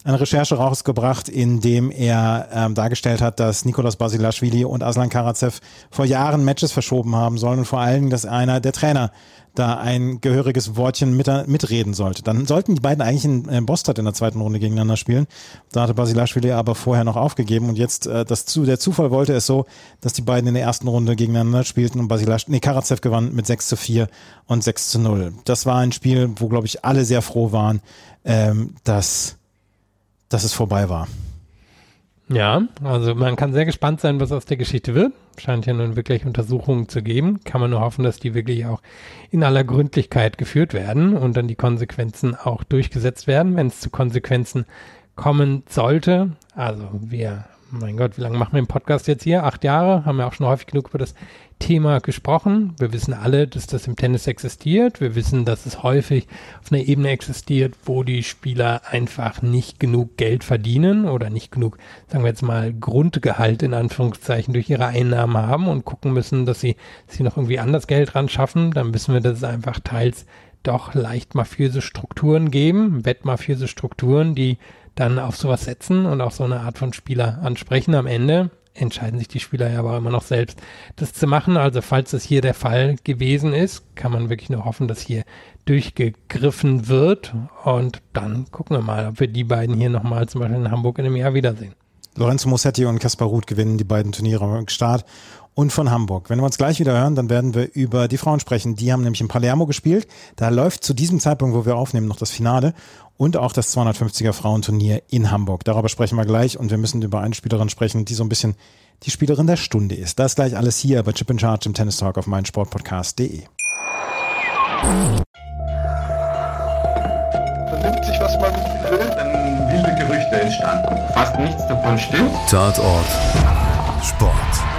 Eine Recherche rausgebracht, in dem er ähm, dargestellt hat, dass Nikolaus Basilashvili und Aslan Karatsev vor Jahren Matches verschoben haben sollen und vor allem, dass einer der Trainer da ein gehöriges Wortchen mit, mitreden sollte. Dann sollten die beiden eigentlich in, in Bostad in der zweiten Runde gegeneinander spielen. Da hatte Basilashvili aber vorher noch aufgegeben und jetzt äh, das zu, der Zufall wollte es so, dass die beiden in der ersten Runde gegeneinander spielten und Basilash, nee, Karatsev gewann mit 6 zu 4 und 6 zu 0. Das war ein Spiel, wo, glaube ich, alle sehr froh waren, ähm, dass, dass es vorbei war. Ja, also man kann sehr gespannt sein, was aus der Geschichte wird. Scheint ja nun wirklich Untersuchungen zu geben. Kann man nur hoffen, dass die wirklich auch in aller Gründlichkeit geführt werden und dann die Konsequenzen auch durchgesetzt werden, wenn es zu Konsequenzen kommen sollte. Also wir mein Gott, wie lange machen wir den Podcast jetzt hier? Acht Jahre, haben wir auch schon häufig genug über das Thema gesprochen. Wir wissen alle, dass das im Tennis existiert. Wir wissen, dass es häufig auf einer Ebene existiert, wo die Spieler einfach nicht genug Geld verdienen oder nicht genug, sagen wir jetzt mal, Grundgehalt in Anführungszeichen durch ihre Einnahmen haben und gucken müssen, dass sie sich noch irgendwie anders Geld ran schaffen. Dann wissen wir, dass es einfach teils doch leicht mafiöse Strukturen geben, wettmafiöse Strukturen, die dann auf sowas setzen und auch so eine Art von Spieler ansprechen. Am Ende entscheiden sich die Spieler ja aber immer noch selbst, das zu machen. Also falls das hier der Fall gewesen ist, kann man wirklich nur hoffen, dass hier durchgegriffen wird. Und dann gucken wir mal, ob wir die beiden hier nochmal zum Beispiel in Hamburg in einem Jahr wiedersehen. Lorenzo Mossetti und Kaspar Ruth gewinnen die beiden Turniere am Start und von Hamburg. Wenn wir uns gleich wieder hören, dann werden wir über die Frauen sprechen. Die haben nämlich in Palermo gespielt. Da läuft zu diesem Zeitpunkt, wo wir aufnehmen, noch das Finale und auch das 250er Frauenturnier in Hamburg. Darüber sprechen wir gleich und wir müssen über eine Spielerin sprechen, die so ein bisschen die Spielerin der Stunde ist. Das gleich alles hier bei Chip in Charge im Tennis Talk auf meinsportpodcast.de. Vernimmt sich, was man will, dann wilde Gerüchte entstanden. Fast nichts davon stimmt. Tatort Sport.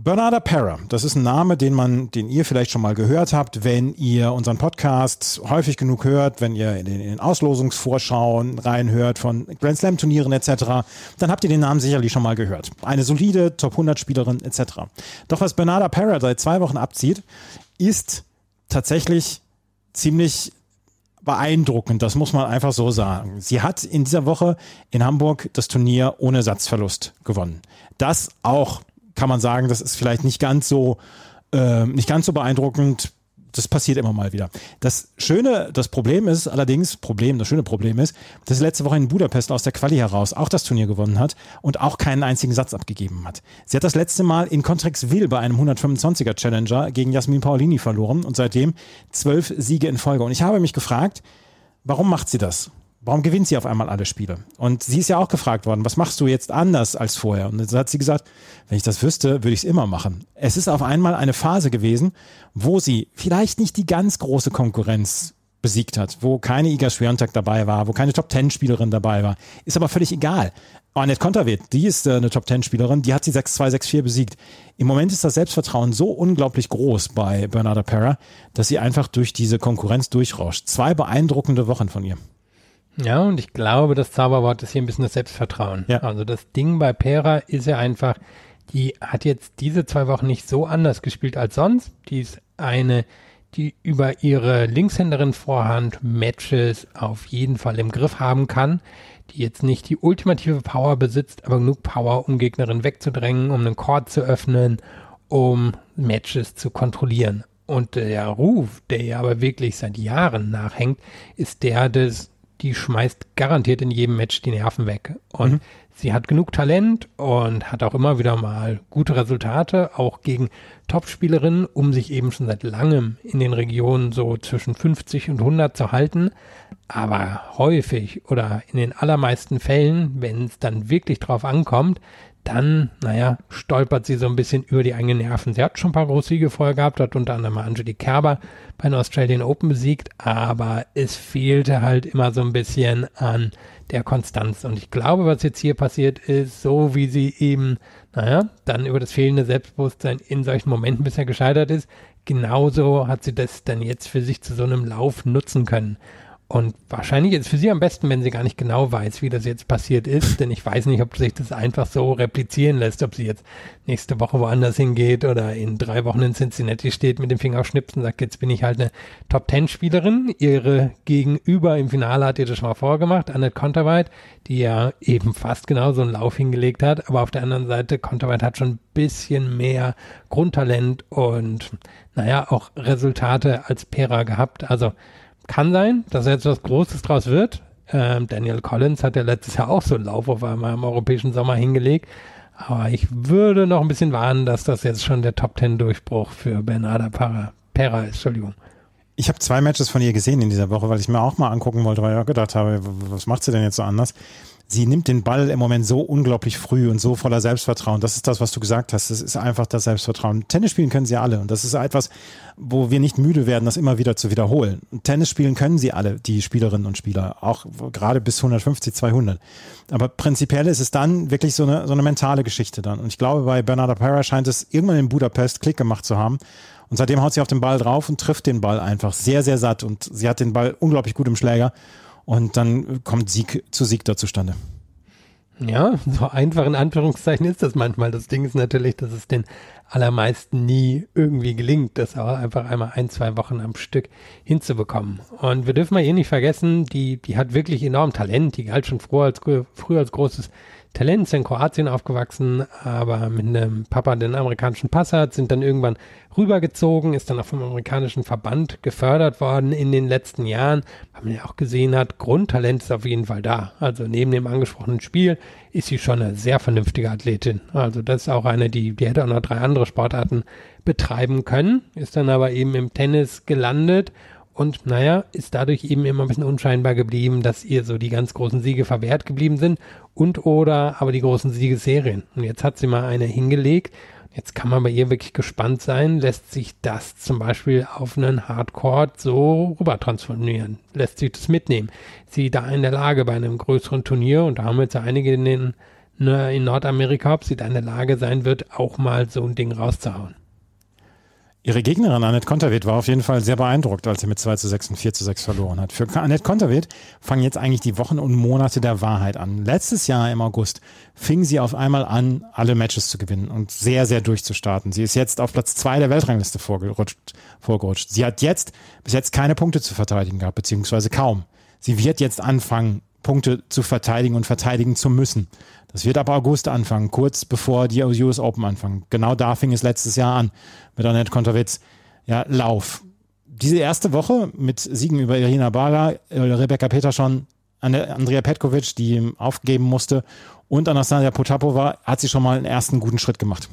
Bernarda Pera, das ist ein Name, den man, den ihr vielleicht schon mal gehört habt, wenn ihr unseren Podcast häufig genug hört, wenn ihr in den, in den Auslosungsvorschauen reinhört von Grand Slam Turnieren etc., dann habt ihr den Namen sicherlich schon mal gehört. Eine solide Top 100 Spielerin etc. Doch was Bernarda Pera seit zwei Wochen abzieht, ist tatsächlich ziemlich beeindruckend, das muss man einfach so sagen. Sie hat in dieser Woche in Hamburg das Turnier ohne Satzverlust gewonnen. Das auch kann man sagen, das ist vielleicht nicht ganz so, äh, nicht ganz so beeindruckend. Das passiert immer mal wieder. Das Schöne, das Problem ist allerdings, Problem, das schöne Problem ist, dass sie letzte Woche in Budapest aus der Quali heraus auch das Turnier gewonnen hat und auch keinen einzigen Satz abgegeben hat. Sie hat das letzte Mal in Contrexville bei einem 125er Challenger gegen Jasmin Paolini verloren und seitdem zwölf Siege in Folge. Und ich habe mich gefragt, warum macht sie das? Warum gewinnt sie auf einmal alle Spiele? Und sie ist ja auch gefragt worden, was machst du jetzt anders als vorher? Und dann hat sie gesagt, wenn ich das wüsste, würde ich es immer machen. Es ist auf einmal eine Phase gewesen, wo sie vielleicht nicht die ganz große Konkurrenz besiegt hat, wo keine Iga Swiatek dabei war, wo keine Top-10-Spielerin dabei war. Ist aber völlig egal. Annette Konterweht, die ist äh, eine Top-10-Spielerin, die hat sie 6-2, 6-4 besiegt. Im Moment ist das Selbstvertrauen so unglaublich groß bei Bernarda Pera, dass sie einfach durch diese Konkurrenz durchrauscht. Zwei beeindruckende Wochen von ihr. Ja, und ich glaube, das Zauberwort ist hier ein bisschen das Selbstvertrauen. Ja. Also das Ding bei Pera ist ja einfach, die hat jetzt diese zwei Wochen nicht so anders gespielt als sonst. Die ist eine, die über ihre Linkshänderin Vorhand Matches auf jeden Fall im Griff haben kann, die jetzt nicht die ultimative Power besitzt, aber genug Power, um Gegnerinnen wegzudrängen, um einen Court zu öffnen, um Matches zu kontrollieren. Und der Ruf, der ja aber wirklich seit Jahren nachhängt, ist der des die schmeißt garantiert in jedem Match die Nerven weg. Und mhm. sie hat genug Talent und hat auch immer wieder mal gute Resultate, auch gegen Topspielerinnen, um sich eben schon seit langem in den Regionen so zwischen 50 und 100 zu halten. Aber häufig oder in den allermeisten Fällen, wenn es dann wirklich drauf ankommt, dann, naja, stolpert sie so ein bisschen über die eigenen Nerven. Sie hat schon ein paar große Siege vorher gehabt, hat unter anderem Angelique Kerber bei den Australian Open besiegt, aber es fehlte halt immer so ein bisschen an der Konstanz. Und ich glaube, was jetzt hier passiert ist, so wie sie eben, naja, dann über das fehlende Selbstbewusstsein in solchen Momenten bisher gescheitert ist, genauso hat sie das dann jetzt für sich zu so einem Lauf nutzen können. Und wahrscheinlich ist es für sie am besten, wenn sie gar nicht genau weiß, wie das jetzt passiert ist, denn ich weiß nicht, ob sich das einfach so replizieren lässt, ob sie jetzt nächste Woche woanders hingeht oder in drei Wochen in Cincinnati steht mit dem Finger schnipsen und sagt, jetzt bin ich halt eine Top-Ten-Spielerin. Ihre Gegenüber im Finale hat ihr das schon mal vorgemacht, Annette Konterweit, die ja eben fast genauso einen Lauf hingelegt hat, aber auf der anderen Seite, Konterweit hat schon ein bisschen mehr Grundtalent und naja, auch Resultate als Pera gehabt, also kann sein, dass jetzt was Großes draus wird. Ähm, Daniel Collins hat ja letztes Jahr auch so einen Lauf auf einmal im europäischen Sommer hingelegt. Aber ich würde noch ein bisschen warnen, dass das jetzt schon der Top Ten Durchbruch für Bernarda Para, Pera ist. Entschuldigung. Ich habe zwei Matches von ihr gesehen in dieser Woche, weil ich mir auch mal angucken wollte, weil ich auch gedacht habe, was macht sie denn jetzt so anders? Sie nimmt den Ball im Moment so unglaublich früh und so voller Selbstvertrauen. Das ist das, was du gesagt hast. Das ist einfach das Selbstvertrauen. Tennis spielen können sie alle und das ist etwas, wo wir nicht müde werden, das immer wieder zu wiederholen. Tennis spielen können sie alle, die Spielerinnen und Spieler, auch gerade bis 150, 200. Aber prinzipiell ist es dann wirklich so eine, so eine mentale Geschichte dann. Und ich glaube, bei Bernarda Pera scheint es irgendwann in Budapest Klick gemacht zu haben. Und seitdem haut sie auf den Ball drauf und trifft den Ball einfach sehr, sehr satt. Und sie hat den Ball unglaublich gut im Schläger. Und dann kommt Sieg zu Sieg da zustande. Ja, so einfach in Anführungszeichen ist das manchmal. Das Ding ist natürlich, dass es den allermeisten nie irgendwie gelingt, das auch einfach einmal ein, zwei Wochen am Stück hinzubekommen. Und wir dürfen mal hier nicht vergessen, die, die hat wirklich enorm Talent. Die galt schon früher als, früher als großes Talent, ist in Kroatien aufgewachsen, aber mit einem Papa, der einen amerikanischen Pass hat, sind dann irgendwann rübergezogen, ist dann auch vom amerikanischen Verband gefördert worden in den letzten Jahren, weil man ja auch gesehen hat, Grundtalent ist auf jeden Fall da. Also neben dem angesprochenen Spiel ist sie schon eine sehr vernünftige Athletin. Also das ist auch eine, die, die hätte auch noch drei andere Sportarten betreiben können, ist dann aber eben im Tennis gelandet und naja, ist dadurch eben immer ein bisschen unscheinbar geblieben, dass ihr so die ganz großen Siege verwehrt geblieben sind und oder aber die großen Siegesserien. Und jetzt hat sie mal eine hingelegt. Jetzt kann man bei ihr wirklich gespannt sein, lässt sich das zum Beispiel auf einen Hardcore so rüber transformieren, lässt sich das mitnehmen. Sie da in der Lage bei einem größeren Turnier, und da haben wir jetzt einige in, den, ne, in Nordamerika, ob sie da in der Lage sein wird, auch mal so ein Ding rauszuhauen. Ihre Gegnerin Annette Konterweht war auf jeden Fall sehr beeindruckt, als sie mit 2 zu 6 und 4 zu 6 verloren hat. Für Annette Konterweht fangen jetzt eigentlich die Wochen und Monate der Wahrheit an. Letztes Jahr im August fing sie auf einmal an, alle Matches zu gewinnen und sehr, sehr durchzustarten. Sie ist jetzt auf Platz 2 der Weltrangliste vorgerutscht, vorgerutscht. Sie hat jetzt bis jetzt keine Punkte zu verteidigen gehabt, beziehungsweise kaum. Sie wird jetzt anfangen, Punkte zu verteidigen und verteidigen zu müssen. Das wird ab August anfangen, kurz bevor die US Open anfangen. Genau da fing es letztes Jahr an mit Annette Konterwitz. Ja, Lauf. diese erste Woche mit Siegen über Irina Bala, äh, Rebecca Peterson, Andrea Petkovic, die aufgeben musste, und Anastasia Potapova hat sie schon mal einen ersten guten Schritt gemacht.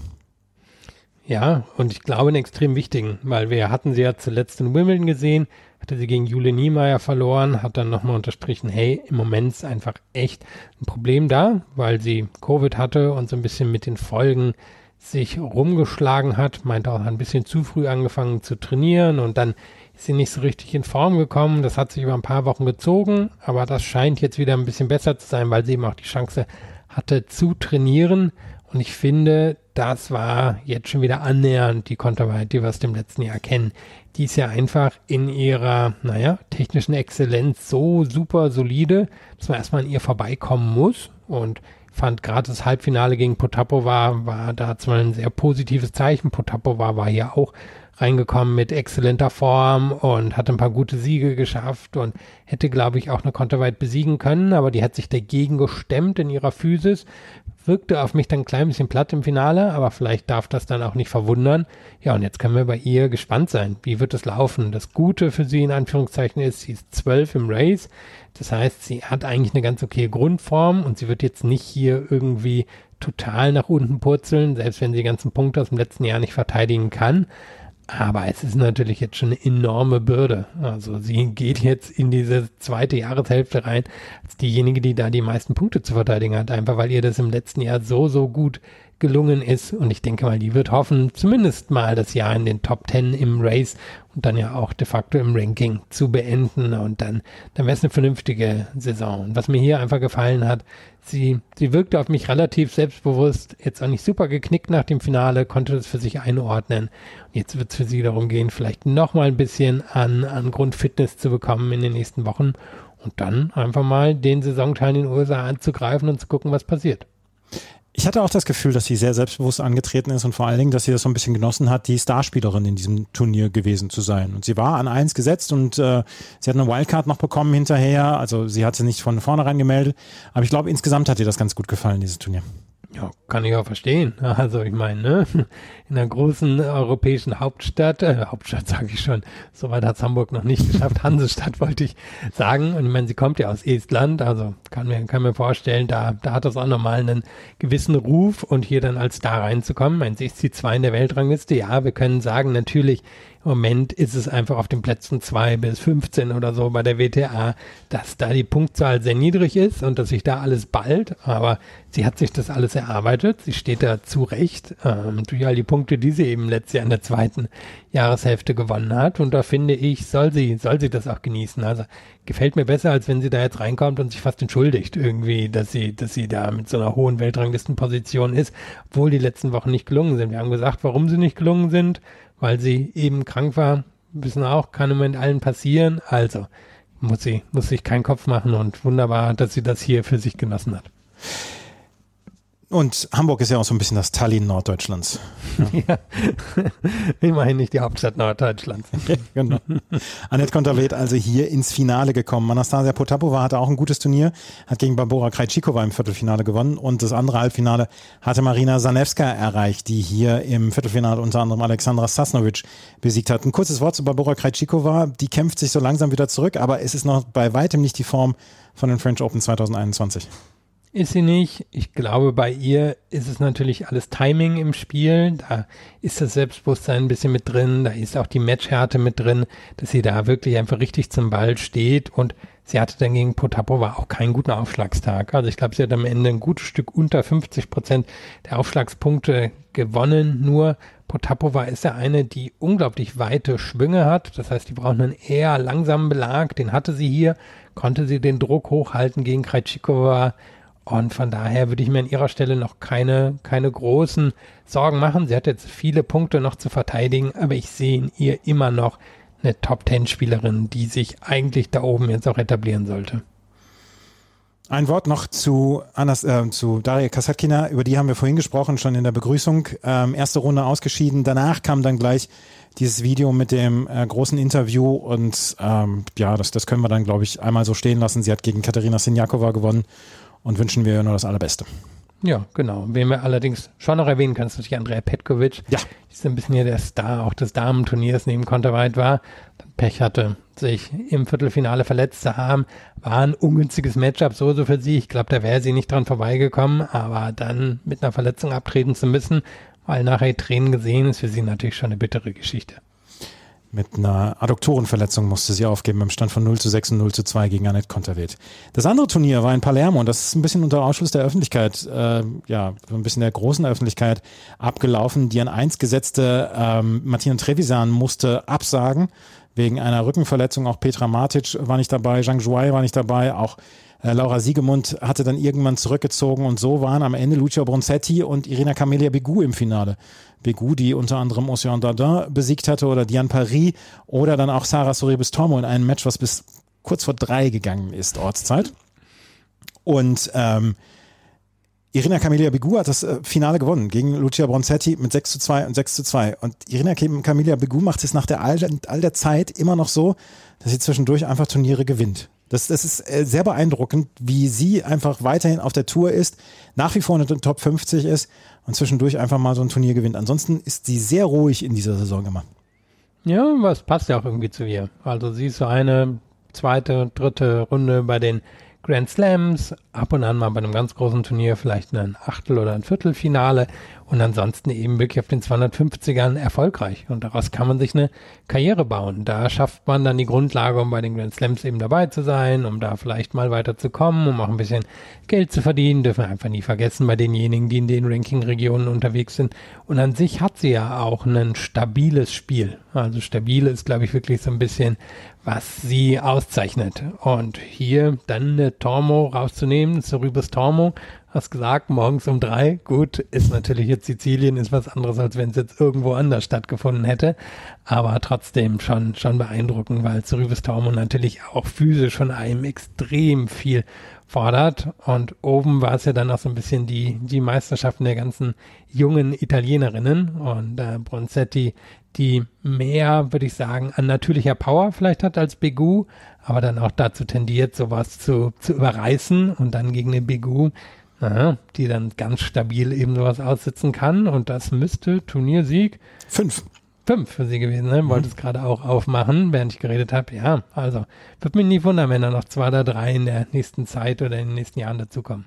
Ja, und ich glaube einen extrem wichtigen, weil wir hatten sie ja zuletzt in Wimbledon gesehen, hatte sie gegen Jule Niemeyer verloren, hat dann nochmal unterstrichen, hey, im Moment ist einfach echt ein Problem da, weil sie Covid hatte und so ein bisschen mit den Folgen sich rumgeschlagen hat, meinte auch ein bisschen zu früh angefangen zu trainieren und dann ist sie nicht so richtig in Form gekommen. Das hat sich über ein paar Wochen gezogen, aber das scheint jetzt wieder ein bisschen besser zu sein, weil sie eben auch die Chance hatte zu trainieren. Und ich finde, das war jetzt schon wieder annähernd die Konterweit, die wir aus dem letzten Jahr kennen. Die ist ja einfach in ihrer, naja, technischen Exzellenz so super solide, dass man erstmal an ihr vorbeikommen muss. Und fand gerade das Halbfinale gegen Potapova war da zwar ein sehr positives Zeichen. Potapova war hier auch reingekommen mit exzellenter Form und hat ein paar gute Siege geschafft und hätte, glaube ich, auch eine Konterweit besiegen können, aber die hat sich dagegen gestemmt in ihrer Physis, wirkte auf mich dann ein klein bisschen platt im Finale, aber vielleicht darf das dann auch nicht verwundern. Ja, und jetzt können wir bei ihr gespannt sein. Wie wird es laufen? Das Gute für sie in Anführungszeichen ist, sie ist zwölf im Race. Das heißt, sie hat eigentlich eine ganz okay Grundform und sie wird jetzt nicht hier irgendwie total nach unten purzeln, selbst wenn sie die ganzen Punkte aus dem letzten Jahr nicht verteidigen kann. Aber es ist natürlich jetzt schon eine enorme Bürde. Also sie geht jetzt in diese zweite Jahreshälfte rein als diejenige, die da die meisten Punkte zu verteidigen hat, einfach weil ihr das im letzten Jahr so, so gut gelungen ist. Und ich denke mal, die wird hoffen, zumindest mal das Jahr in den Top Ten im Race und dann ja auch de facto im Ranking zu beenden. Und dann, dann wäre es eine vernünftige Saison. Und was mir hier einfach gefallen hat, sie, sie wirkte auf mich relativ selbstbewusst, jetzt auch nicht super geknickt nach dem Finale, konnte das für sich einordnen. Und jetzt wird es für sie darum gehen, vielleicht nochmal ein bisschen an, an Grundfitness zu bekommen in den nächsten Wochen und dann einfach mal den Saisonteil in den USA anzugreifen und zu gucken, was passiert. Ich hatte auch das Gefühl, dass sie sehr selbstbewusst angetreten ist und vor allen Dingen, dass sie das so ein bisschen genossen hat, die Starspielerin in diesem Turnier gewesen zu sein. Und sie war an eins gesetzt und äh, sie hat eine Wildcard noch bekommen hinterher. Also sie hat sie nicht von vornherein gemeldet. Aber ich glaube, insgesamt hat ihr das ganz gut gefallen, dieses Turnier. Ja, kann ich auch verstehen. Also ich meine, ne, in einer großen europäischen Hauptstadt, äh, Hauptstadt sage ich schon, soweit hat Hamburg noch nicht geschafft, Hansestadt wollte ich sagen. Und ich meine, sie kommt ja aus Estland, also kann mir, kann mir vorstellen, da, da hat das auch nochmal einen gewissen Ruf und hier dann als da reinzukommen. Ich meine, sie ist die zwei in der Weltrangliste. Ja, wir können sagen, natürlich im Moment ist es einfach auf den Plätzen 2 bis 15 oder so bei der WTA, dass da die Punktzahl sehr niedrig ist und dass sich da alles ballt. Aber sie hat sich das alles erarbeitet. Sie steht da zurecht ähm, durch all die Punkte, die sie eben letztes Jahr in der zweiten Jahreshälfte gewonnen hat. Und da finde ich, soll sie, soll sie das auch genießen. Also gefällt mir besser, als wenn sie da jetzt reinkommt und sich fast entschuldigt irgendwie, dass sie, dass sie da mit so einer hohen Weltranglistenposition ist, obwohl die letzten Wochen nicht gelungen sind. Wir haben gesagt, warum sie nicht gelungen sind weil sie eben krank war. Wissen auch, kann im Moment allen passieren. Also muss sie, muss sich keinen Kopf machen und wunderbar, dass sie das hier für sich genossen hat. Und Hamburg ist ja auch so ein bisschen das Tallinn Norddeutschlands. Ja. Immerhin nicht die Hauptstadt Norddeutschlands. genau. Annette Konterweht also hier ins Finale gekommen. Anastasia Potapova hatte auch ein gutes Turnier, hat gegen Barbora Krejcikova im Viertelfinale gewonnen und das andere Halbfinale hatte Marina Zanevska erreicht, die hier im Viertelfinale unter anderem Alexandra Sasnovic besiegt hat. Ein kurzes Wort zu Barbora Krejcikova, die kämpft sich so langsam wieder zurück, aber es ist noch bei weitem nicht die Form von den French Open 2021 ist sie nicht. Ich glaube, bei ihr ist es natürlich alles Timing im Spiel. Da ist das Selbstbewusstsein ein bisschen mit drin. Da ist auch die Matchhärte mit drin, dass sie da wirklich einfach richtig zum Ball steht. Und sie hatte dann gegen Potapova auch keinen guten Aufschlagstag. Also ich glaube, sie hat am Ende ein gutes Stück unter 50 Prozent der Aufschlagspunkte gewonnen. Nur Potapova ist ja eine, die unglaublich weite Schwünge hat. Das heißt, die braucht einen eher langsamen Belag. Den hatte sie hier. Konnte sie den Druck hochhalten gegen Krejcikova und von daher würde ich mir an ihrer Stelle noch keine, keine großen Sorgen machen. Sie hat jetzt viele Punkte noch zu verteidigen, aber ich sehe in ihr immer noch eine Top-10-Spielerin, die sich eigentlich da oben jetzt auch etablieren sollte. Ein Wort noch zu, Anas, äh, zu Daria Kasatkina, über die haben wir vorhin gesprochen, schon in der Begrüßung. Ähm, erste Runde ausgeschieden, danach kam dann gleich dieses Video mit dem äh, großen Interview und ähm, ja, das, das können wir dann, glaube ich, einmal so stehen lassen. Sie hat gegen Katharina Sinjakova gewonnen und wünschen wir nur das Allerbeste. Ja, genau. Wen wir allerdings schon noch erwähnen können, ist natürlich Andrea Petkovic. Ja. Die ist ein bisschen hier der Star auch des Damenturniers neben Konterweit war. Pech hatte, sich im Viertelfinale verletzt zu haben. War ein ungünstiges Matchup so, so für sie. Ich glaube, da wäre sie nicht dran vorbeigekommen. Aber dann mit einer Verletzung abtreten zu müssen, weil nachher Tränen gesehen, ist für sie natürlich schon eine bittere Geschichte. Mit einer Adduktorenverletzung musste sie aufgeben im Stand von 0 zu 6 und 0 zu 2 gegen Annette Konterweht. Das andere Turnier war in Palermo und das ist ein bisschen unter Ausschluss der Öffentlichkeit, äh, ja, ein bisschen der großen Öffentlichkeit abgelaufen. Die an 1 gesetzte ähm, Martina Trevisan musste absagen wegen einer Rückenverletzung. Auch Petra Matic war nicht dabei, Zhang Zhuai war nicht dabei, auch äh, Laura Siegemund hatte dann irgendwann zurückgezogen und so waren am Ende Lucia Bronzetti und Irina Camelia Begu im Finale. Begu, die unter anderem Ocean Dardin besiegt hatte oder Diane Paris oder dann auch Sarah Soribes Tormo in einem Match, was bis kurz vor drei gegangen ist, Ortszeit. Und ähm, Irina Camelia Begu hat das äh, Finale gewonnen gegen Lucia Bronzetti mit 6 zu 2 und 6 zu 2. Und Irina Camelia Begu macht es nach der all der Zeit immer noch so, dass sie zwischendurch einfach Turniere gewinnt. Das, das ist äh, sehr beeindruckend, wie sie einfach weiterhin auf der Tour ist, nach wie vor in den Top 50 ist und zwischendurch einfach mal so ein Turnier gewinnt. Ansonsten ist sie sehr ruhig in dieser Saison immer. Ja, was passt ja auch irgendwie zu ihr. Also sie ist so eine zweite, dritte Runde bei den Grand Slams, ab und an mal bei einem ganz großen Turnier vielleicht ein Achtel- oder ein Viertelfinale und ansonsten eben wirklich auf den 250ern erfolgreich. Und daraus kann man sich eine Karriere bauen. Da schafft man dann die Grundlage, um bei den Grand Slams eben dabei zu sein, um da vielleicht mal weiterzukommen, um auch ein bisschen Geld zu verdienen. Dürfen wir einfach nie vergessen bei denjenigen, die in den Ranking-Regionen unterwegs sind. Und an sich hat sie ja auch ein stabiles Spiel. Also stabil ist, glaube ich, wirklich so ein bisschen, was sie auszeichnet. Und hier dann eine Tormo rauszunehmen, Cerubis Tormo, hast gesagt, morgens um drei, gut, ist natürlich jetzt Sizilien, ist was anderes, als wenn es jetzt irgendwo anders stattgefunden hätte, aber trotzdem schon, schon beeindruckend, weil Cerubis Tormo natürlich auch physisch von einem extrem viel fordert. Und oben war es ja dann auch so ein bisschen die, die Meisterschaften der ganzen jungen Italienerinnen. Und äh, Bronzetti, die mehr, würde ich sagen, an natürlicher Power vielleicht hat als Begu, aber dann auch dazu tendiert, sowas zu, zu überreißen. Und dann gegen eine Begu, aha, die dann ganz stabil eben sowas aussitzen kann und das müsste Turniersieg Fünf. fünf für sie gewesen sein. Wollte es gerade auch aufmachen, während ich geredet habe. Ja, also wird mich nie wundern, wenn da noch zwei oder drei in der nächsten Zeit oder in den nächsten Jahren dazukommen.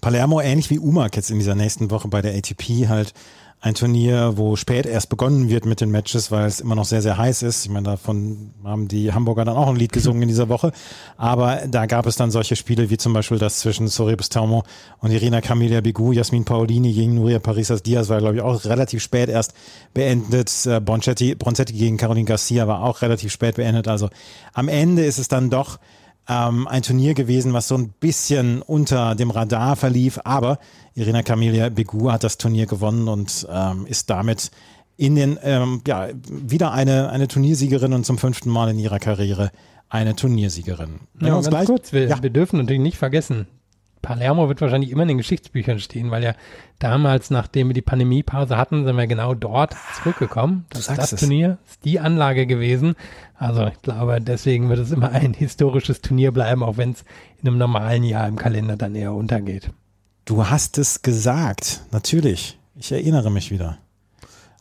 Palermo ähnlich wie Umak jetzt in dieser nächsten Woche bei der ATP halt ein Turnier, wo spät erst begonnen wird mit den Matches, weil es immer noch sehr, sehr heiß ist. Ich meine, davon haben die Hamburger dann auch ein Lied gesungen in dieser Woche. Aber da gab es dann solche Spiele wie zum Beispiel das zwischen Soribus Taumo und Irina Camelia Bigu, Jasmin Paolini gegen Nuria Parisas Diaz war, glaube ich, auch relativ spät erst beendet. Äh, Boncetti, Bronzetti gegen Caroline Garcia war auch relativ spät beendet. Also am Ende ist es dann doch ähm, ein Turnier gewesen, was so ein bisschen unter dem Radar verlief. Aber Irina Camelia Begu hat das Turnier gewonnen und ähm, ist damit in den, ähm, ja, wieder eine, eine Turniersiegerin und zum fünften Mal in ihrer Karriere eine Turniersiegerin. Wenn Ja, ganz gleich- kurz, wir, ja, wir dürfen natürlich nicht vergessen, Palermo wird wahrscheinlich immer in den Geschichtsbüchern stehen, weil ja damals, nachdem wir die Pandemiepause hatten, sind wir genau dort zurückgekommen. Das das es. Turnier, ist die Anlage gewesen. Also ich glaube, deswegen wird es immer ein historisches Turnier bleiben, auch wenn es in einem normalen Jahr im Kalender dann eher untergeht. du hast es gesagt. Natürlich. Ich erinnere mich wieder.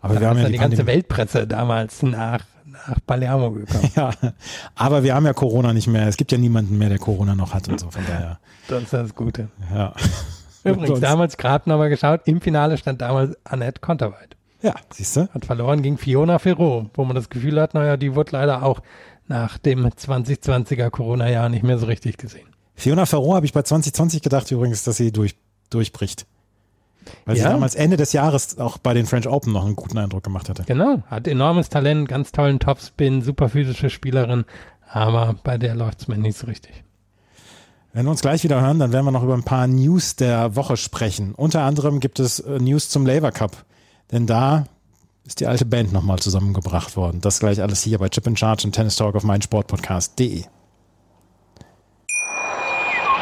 Aber Da wir haben ja die, die ganze Weltpresse damals nach, nach Palermo gekommen. Ja, aber wir haben ja Corona nicht mehr. Es gibt ja niemanden mehr, der Corona noch hat und so. Von daher, Das ist das Gute. ja. Übrigens, Sonst- damals gerade nochmal geschaut, im Finale stand damals Annette Konterweit. Ja, siehst du? Hat verloren gegen Fiona Ferro, wo man das Gefühl hat, naja, die wird leider auch nach dem 2020er Corona-Jahr nicht mehr so richtig gesehen. Fiona Ferro habe ich bei 2020 gedacht übrigens, dass sie durch, durchbricht. Weil sie Ja? damals Ende des Jahres auch bei den French Open noch einen guten Eindruck gemacht hatte. Genau, hat enormes Talent, ganz tollen Topspin, super physische Spielerin, aber bei der läuft es mir nicht so richtig. Wenn wir uns gleich wieder hören, dann werden wir noch über ein paar News der Woche sprechen. Unter anderem gibt es äh, News zum Labour Cup. Denn da ist die alte Band nochmal zusammengebracht worden. Das gleich alles hier bei Chip in Charge und Tennis Talk auf meinsportpodcast.de.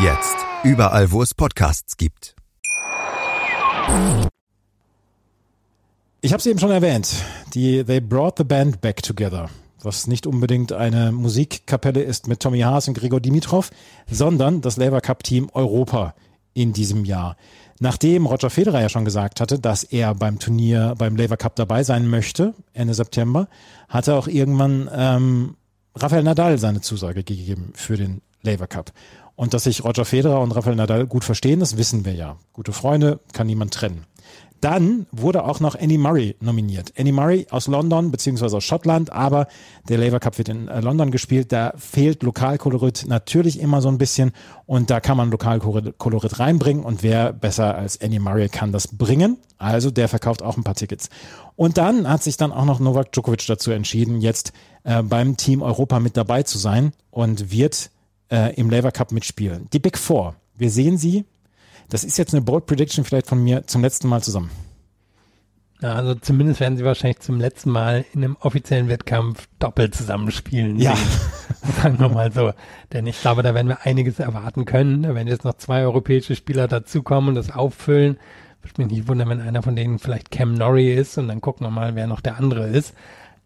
Jetzt überall, wo es Podcasts gibt. Ich habe es eben schon erwähnt. Die They Brought the Band Back Together. Was nicht unbedingt eine Musikkapelle ist mit Tommy Haas und Gregor Dimitrov, sondern das Labour Cup Team Europa in diesem Jahr. Nachdem Roger Federer ja schon gesagt hatte, dass er beim Turnier, beim Labour Cup dabei sein möchte, Ende September, hatte auch irgendwann ähm, Rafael Nadal seine Zusage gegeben für den Labour Cup. Und dass sich Roger Federer und Rafael Nadal gut verstehen, das wissen wir ja. Gute Freunde kann niemand trennen. Dann wurde auch noch Andy Murray nominiert. Andy Murray aus London beziehungsweise aus Schottland, aber der Labour Cup wird in äh, London gespielt. Da fehlt Lokalkolorit natürlich immer so ein bisschen und da kann man Lokalkolorit reinbringen und wer besser als Andy Murray kann das bringen. Also der verkauft auch ein paar Tickets. Und dann hat sich dann auch noch Novak Djokovic dazu entschieden, jetzt äh, beim Team Europa mit dabei zu sein und wird äh, im Labour Cup mitspielen. Die Big Four. Wir sehen sie das ist jetzt eine Bold Prediction vielleicht von mir zum letzten Mal zusammen. Ja, also zumindest werden sie wahrscheinlich zum letzten Mal in einem offiziellen Wettkampf doppelt zusammenspielen. Ja. Sagen wir mal so. Denn ich glaube, da werden wir einiges erwarten können. Da werden jetzt noch zwei europäische Spieler dazukommen und das auffüllen. Ich mich nicht wundern, wenn einer von denen vielleicht Cam Norrie ist und dann gucken wir mal, wer noch der andere ist.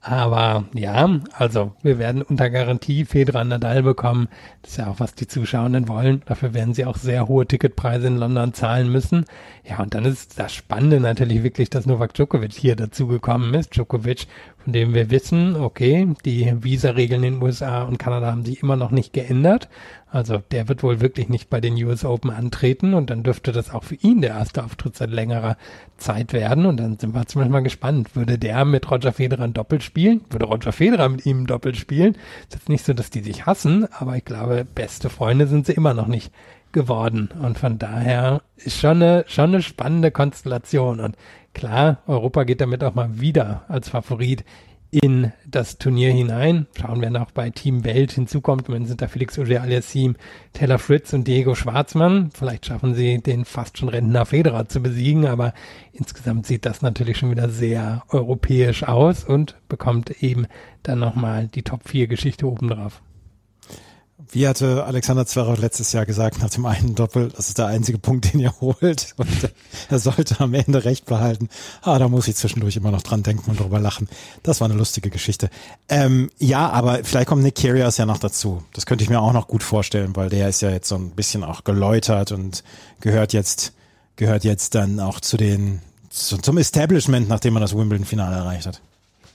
Aber ja, also wir werden unter Garantie Federer Nadal bekommen. Das ist ja auch, was die Zuschauenden wollen. Dafür werden sie auch sehr hohe Ticketpreise in London zahlen müssen. Ja, und dann ist das Spannende natürlich wirklich, dass Novak Djokovic hier dazugekommen ist. Djokovic, von dem wir wissen, okay, die Visa-Regeln in den USA und Kanada haben sich immer noch nicht geändert. Also der wird wohl wirklich nicht bei den US Open antreten und dann dürfte das auch für ihn der erste Auftritt seit längerer Zeit werden. Und dann sind wir zumindest mal gespannt. Würde der mit Roger Federer ein Doppel spielen? Würde Roger Federer mit ihm ein Doppel spielen? Ist jetzt nicht so, dass die sich hassen, aber ich glaube, beste Freunde sind sie immer noch nicht geworden. Und von daher ist schon eine, schon eine spannende Konstellation. Und klar, Europa geht damit auch mal wieder als Favorit in das Turnier hinein. Schauen wir noch bei Team Welt hinzukommt. Dann sind da Felix Auger-Aliassime, Taylor Fritz und Diego Schwarzmann. Vielleicht schaffen sie den fast schon Rentner Federer zu besiegen, aber insgesamt sieht das natürlich schon wieder sehr europäisch aus und bekommt eben dann nochmal die Top 4 Geschichte obendrauf. Wie hatte Alexander Zverev letztes Jahr gesagt, nach dem einen Doppel, das ist der einzige Punkt, den ihr holt. Und er sollte am Ende recht behalten. Ah, da muss ich zwischendurch immer noch dran denken und drüber lachen. Das war eine lustige Geschichte. Ähm, ja, aber vielleicht kommt Nick Kyrgios ja noch dazu. Das könnte ich mir auch noch gut vorstellen, weil der ist ja jetzt so ein bisschen auch geläutert und gehört jetzt, gehört jetzt dann auch zu den, zu, zum Establishment, nachdem er das Wimbledon-Finale erreicht hat.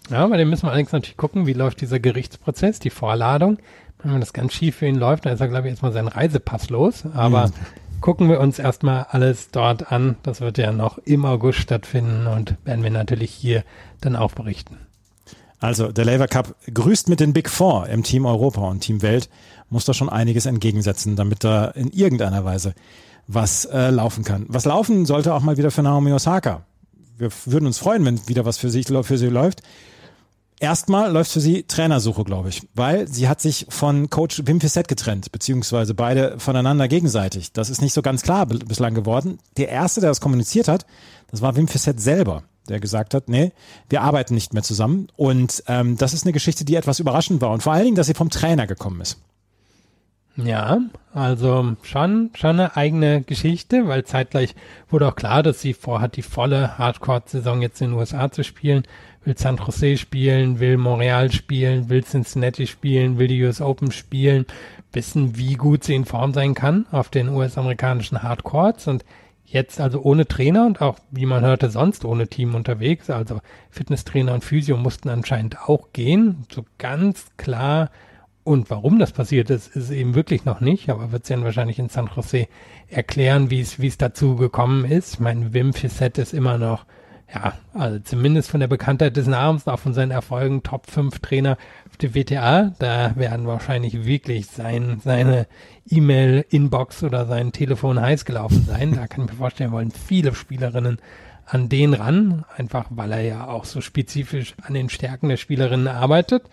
Ja, bei dem müssen wir allerdings natürlich gucken, wie läuft dieser Gerichtsprozess, die Vorladung wenn das ganz schief für ihn läuft, dann ist er, glaube ich, erstmal seinen Reisepass los. Aber mhm. gucken wir uns erstmal alles dort an. Das wird ja noch im August stattfinden und werden wir natürlich hier dann auch berichten. Also der Labour Cup grüßt mit den Big Four im Team Europa und Team Welt muss da schon einiges entgegensetzen, damit da in irgendeiner Weise was äh, laufen kann. Was laufen sollte auch mal wieder für Naomi Osaka. Wir würden uns freuen, wenn wieder was für sie, für sie läuft. Erstmal läuft für sie Trainersuche, glaube ich, weil sie hat sich von Coach Wim Fissett getrennt, beziehungsweise beide voneinander gegenseitig. Das ist nicht so ganz klar bislang geworden. Der erste, der das kommuniziert hat, das war Wim Fissett selber, der gesagt hat, nee, wir arbeiten nicht mehr zusammen. Und ähm, das ist eine Geschichte, die etwas überraschend war und vor allen Dingen, dass sie vom Trainer gekommen ist. Ja, also schon, schon eine eigene Geschichte, weil zeitgleich wurde auch klar, dass sie vorhat, die volle Hardcore-Saison jetzt in den USA zu spielen will San Jose spielen, will Montreal spielen, will Cincinnati spielen, will die US Open spielen, wissen, wie gut sie in Form sein kann auf den US-amerikanischen Hardcourts und jetzt also ohne Trainer und auch, wie man hörte, sonst ohne Team unterwegs. Also Fitnesstrainer und Physio mussten anscheinend auch gehen. So ganz klar. Und warum das passiert ist, ist eben wirklich noch nicht, aber wird sie dann wahrscheinlich in San Jose erklären, wie es, wie es dazu gekommen ist. Ich meine, Wim Fissett ist immer noch ja, also zumindest von der Bekanntheit des Namens, auch von seinen Erfolgen, Top 5 Trainer auf der WTA, da werden wahrscheinlich wirklich sein, seine E-Mail-Inbox oder sein Telefon heiß gelaufen sein. Da kann ich mir vorstellen, wollen viele Spielerinnen an den ran, einfach weil er ja auch so spezifisch an den Stärken der Spielerinnen arbeitet.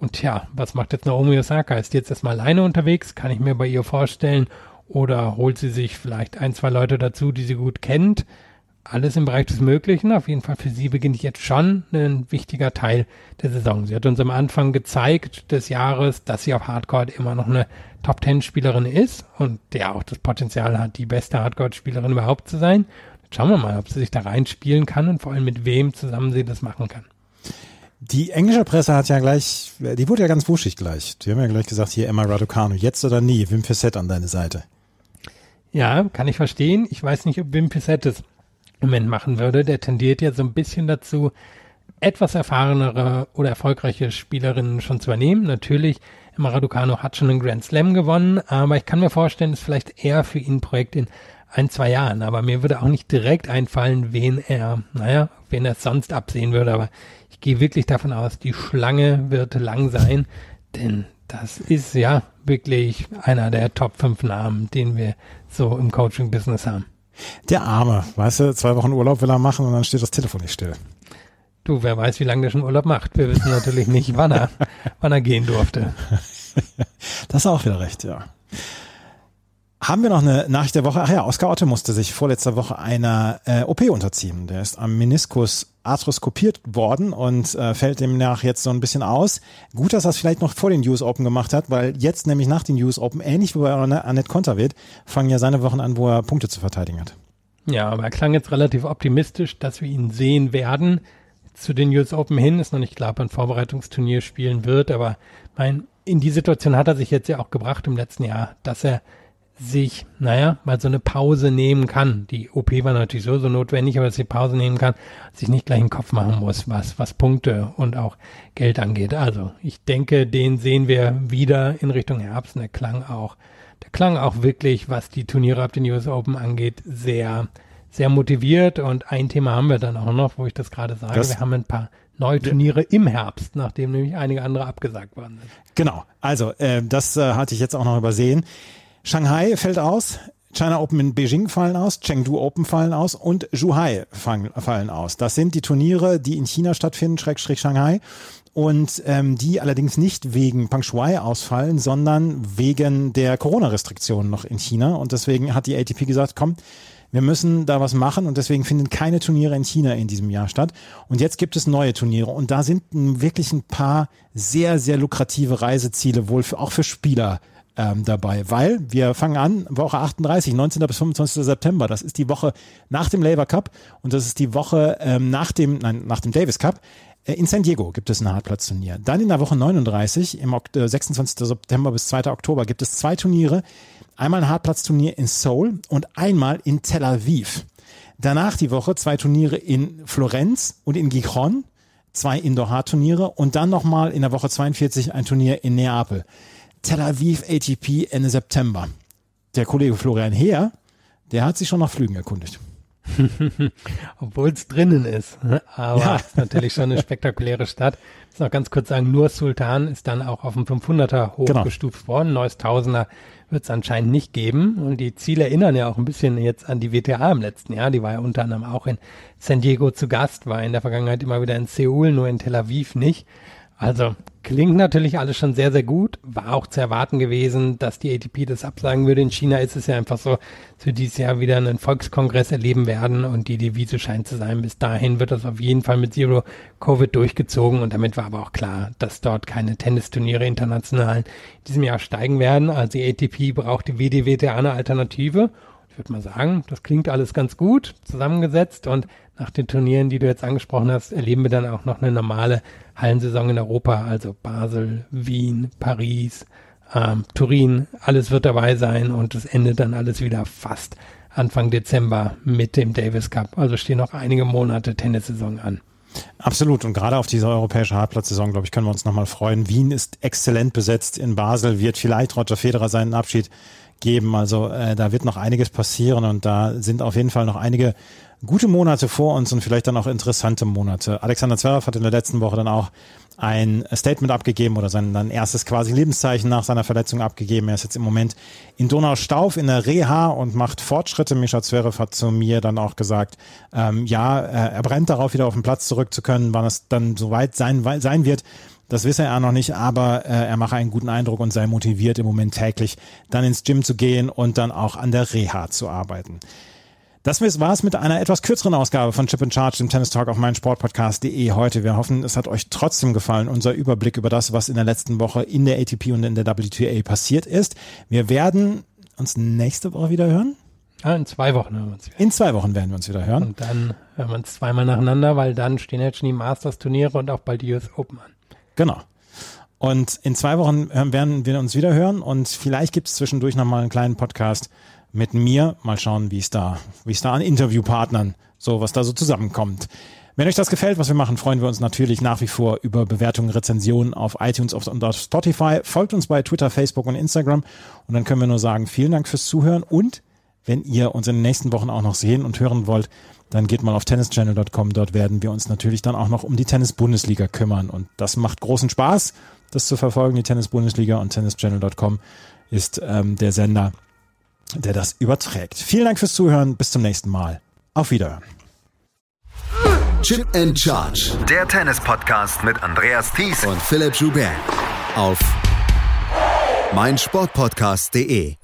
Und ja, was macht jetzt Naomi Osaka? Ist die jetzt erstmal alleine unterwegs? Kann ich mir bei ihr vorstellen. Oder holt sie sich vielleicht ein, zwei Leute dazu, die sie gut kennt? Alles im Bereich des Möglichen. Auf jeden Fall für sie beginnt jetzt schon ein wichtiger Teil der Saison. Sie hat uns am Anfang gezeigt des Jahres, dass sie auf Hardcore immer noch eine Top Ten Spielerin ist und der auch das Potenzial hat, die beste Hardcore Spielerin überhaupt zu sein. Jetzt schauen wir mal, ob sie sich da reinspielen kann und vor allem mit wem zusammen sie das machen kann. Die englische Presse hat ja gleich, die wurde ja ganz wuschig gleich. Die haben ja gleich gesagt, hier Emma Raducanu, jetzt oder nie, Wim Fissett an deine Seite. Ja, kann ich verstehen. Ich weiß nicht, ob Wim Fissett es im Moment machen würde. Der tendiert ja so ein bisschen dazu, etwas erfahrenere oder erfolgreiche Spielerinnen schon zu übernehmen. Natürlich, Emma Raducanu hat schon einen Grand Slam gewonnen, aber ich kann mir vorstellen, es ist vielleicht eher für ihn ein Projekt in ein, zwei Jahren. Aber mir würde auch nicht direkt einfallen, wen er, naja, wen er sonst absehen würde. Aber ich gehe wirklich davon aus, die Schlange wird lang sein, denn das ist ja wirklich einer der Top 5 Namen, den wir so im Coaching-Business haben. Der Arme, weißt du, zwei Wochen Urlaub will er machen und dann steht das Telefon nicht still. Du, wer weiß, wie lange der schon Urlaub macht. Wir wissen natürlich nicht, wann er, wann er gehen durfte. Das ist auch wieder recht, ja. Haben wir noch eine Nachricht der Woche? Ach ja, Oskar Otte musste sich vorletzter Woche einer äh, OP unterziehen. Der ist am Meniskus arthroskopiert worden und äh, fällt demnach jetzt so ein bisschen aus. Gut, dass er es vielleicht noch vor den US Open gemacht hat, weil jetzt nämlich nach den US Open, ähnlich wie bei Annette Konterwitt, fangen ja seine Wochen an, wo er Punkte zu verteidigen hat. Ja, aber er klang jetzt relativ optimistisch, dass wir ihn sehen werden. Zu den US Open hin ist noch nicht klar, ob er ein Vorbereitungsturnier spielen wird, aber mein, in die Situation hat er sich jetzt ja auch gebracht im letzten Jahr, dass er sich, naja, mal so eine Pause nehmen kann. Die OP war natürlich so, so notwendig, aber dass sie Pause nehmen kann, sich nicht gleich einen Kopf machen muss, was, was Punkte und auch Geld angeht. Also, ich denke, den sehen wir wieder in Richtung Herbst. Und der klang auch, der klang auch wirklich, was die Turniere ab den US Open angeht, sehr, sehr motiviert. Und ein Thema haben wir dann auch noch, wo ich das gerade sage. Das wir haben ein paar neue Turniere im Herbst, nachdem nämlich einige andere abgesagt worden sind. Genau. Also, äh, das äh, hatte ich jetzt auch noch übersehen. Shanghai fällt aus, China Open in Beijing fallen aus, Chengdu Open fallen aus und Zhuhai fallen aus. Das sind die Turniere, die in China stattfinden, Schrägstrich Shanghai. Und ähm, die allerdings nicht wegen Pang Shuai ausfallen, sondern wegen der Corona-Restriktionen noch in China. Und deswegen hat die ATP gesagt, komm, wir müssen da was machen und deswegen finden keine Turniere in China in diesem Jahr statt. Und jetzt gibt es neue Turniere und da sind wirklich ein paar sehr, sehr lukrative Reiseziele, wohl für, auch für Spieler ähm, dabei, weil wir fangen an, Woche 38, 19. bis 25. September. Das ist die Woche nach dem Labour Cup und das ist die Woche ähm, nach dem, nein, nach dem Davis Cup. Äh, in San Diego gibt es ein Hartplatzturnier. Dann in der Woche 39, im Ok 26. Äh, September bis 2. Oktober, gibt es zwei Turniere. Einmal ein Hartplatzturnier in Seoul und einmal in Tel Aviv. Danach die Woche zwei Turniere in Florenz und in Gijon, zwei Indoor-Hard-Turniere und dann nochmal in der Woche 42 ein Turnier in Neapel. Tel Aviv ATP Ende September. Der Kollege Florian Heer, der hat sich schon nach Flügen erkundigt. Obwohl es drinnen ist. Ne? Aber ja. ist natürlich schon eine spektakuläre Stadt. Ich muss noch ganz kurz sagen, nur Sultan ist dann auch auf dem 500er hochgestuft genau. worden. Neues Tausender wird es anscheinend nicht geben. Und die Ziele erinnern ja auch ein bisschen jetzt an die WTA im letzten Jahr. Die war ja unter anderem auch in San Diego zu Gast, war in der Vergangenheit immer wieder in Seoul, nur in Tel Aviv nicht. Also klingt natürlich alles schon sehr, sehr gut. War auch zu erwarten gewesen, dass die ATP das absagen würde. In China ist es ja einfach so, dass wir dieses Jahr wieder einen Volkskongress erleben werden und die Devise scheint zu sein, bis dahin wird das auf jeden Fall mit Zero Covid durchgezogen und damit war aber auch klar, dass dort keine Tennisturniere international in diesem Jahr steigen werden. Also die ATP braucht die WDWTA eine Alternative. Ich würde mal sagen, das klingt alles ganz gut zusammengesetzt und nach den Turnieren, die du jetzt angesprochen hast, erleben wir dann auch noch eine normale Hallensaison in Europa, also Basel, Wien, Paris, ähm, Turin, alles wird dabei sein und es endet dann alles wieder fast Anfang Dezember mit dem Davis Cup. Also stehen noch einige Monate Tennissaison an. Absolut. Und gerade auf diese europäische Hartplatzsaison, glaube ich, können wir uns nochmal freuen. Wien ist exzellent besetzt. In Basel wird vielleicht Roger Federer seinen Abschied geben. Also äh, da wird noch einiges passieren und da sind auf jeden Fall noch einige gute Monate vor uns und vielleicht dann auch interessante Monate. Alexander Zverev hat in der letzten Woche dann auch ein Statement abgegeben oder sein dann erstes quasi Lebenszeichen nach seiner Verletzung abgegeben. Er ist jetzt im Moment in Donaustauf in der Reha und macht Fortschritte. Mischa Zverev hat zu mir dann auch gesagt, ähm, ja, er brennt darauf, wieder auf den Platz zurück zu können, wann es dann soweit sein, sein wird. Das wisse er noch nicht, aber äh, er mache einen guten Eindruck und sei motiviert im Moment täglich dann ins Gym zu gehen und dann auch an der Reha zu arbeiten. Das war es mit einer etwas kürzeren Ausgabe von Chip and Charge, dem Tennis Talk auf meinsportpodcast.de heute. Wir hoffen, es hat euch trotzdem gefallen, unser Überblick über das, was in der letzten Woche in der ATP und in der WTA passiert ist. Wir werden uns nächste Woche wieder hören. Ja, in zwei Wochen hören wir uns wieder. In zwei Wochen werden wir uns wieder hören. Und dann hören wir uns zweimal nacheinander, weil dann stehen jetzt schon die Masters-Turniere und auch bald die US Open an. Genau. Und in zwei Wochen werden wir uns wieder hören und vielleicht gibt es zwischendurch nochmal einen kleinen Podcast mit mir. Mal schauen, wie es da, wie es da an Interviewpartnern, so was da so zusammenkommt. Wenn euch das gefällt, was wir machen, freuen wir uns natürlich nach wie vor über Bewertungen, Rezensionen auf iTunes und auf Spotify. Folgt uns bei Twitter, Facebook und Instagram. Und dann können wir nur sagen, vielen Dank fürs Zuhören. Und wenn ihr uns in den nächsten Wochen auch noch sehen und hören wollt, dann geht mal auf tennischannel.com. Dort werden wir uns natürlich dann auch noch um die Tennis-Bundesliga kümmern. Und das macht großen Spaß, das zu verfolgen, die Tennis-Bundesliga und tennischannel.com ist ähm, der Sender, der das überträgt. Vielen Dank fürs Zuhören. Bis zum nächsten Mal. Auf Wiederhören. Chip and Charge. Der Tennis-Podcast mit Andreas Thies und Philipp Joubert. Auf meinsportpodcast.de.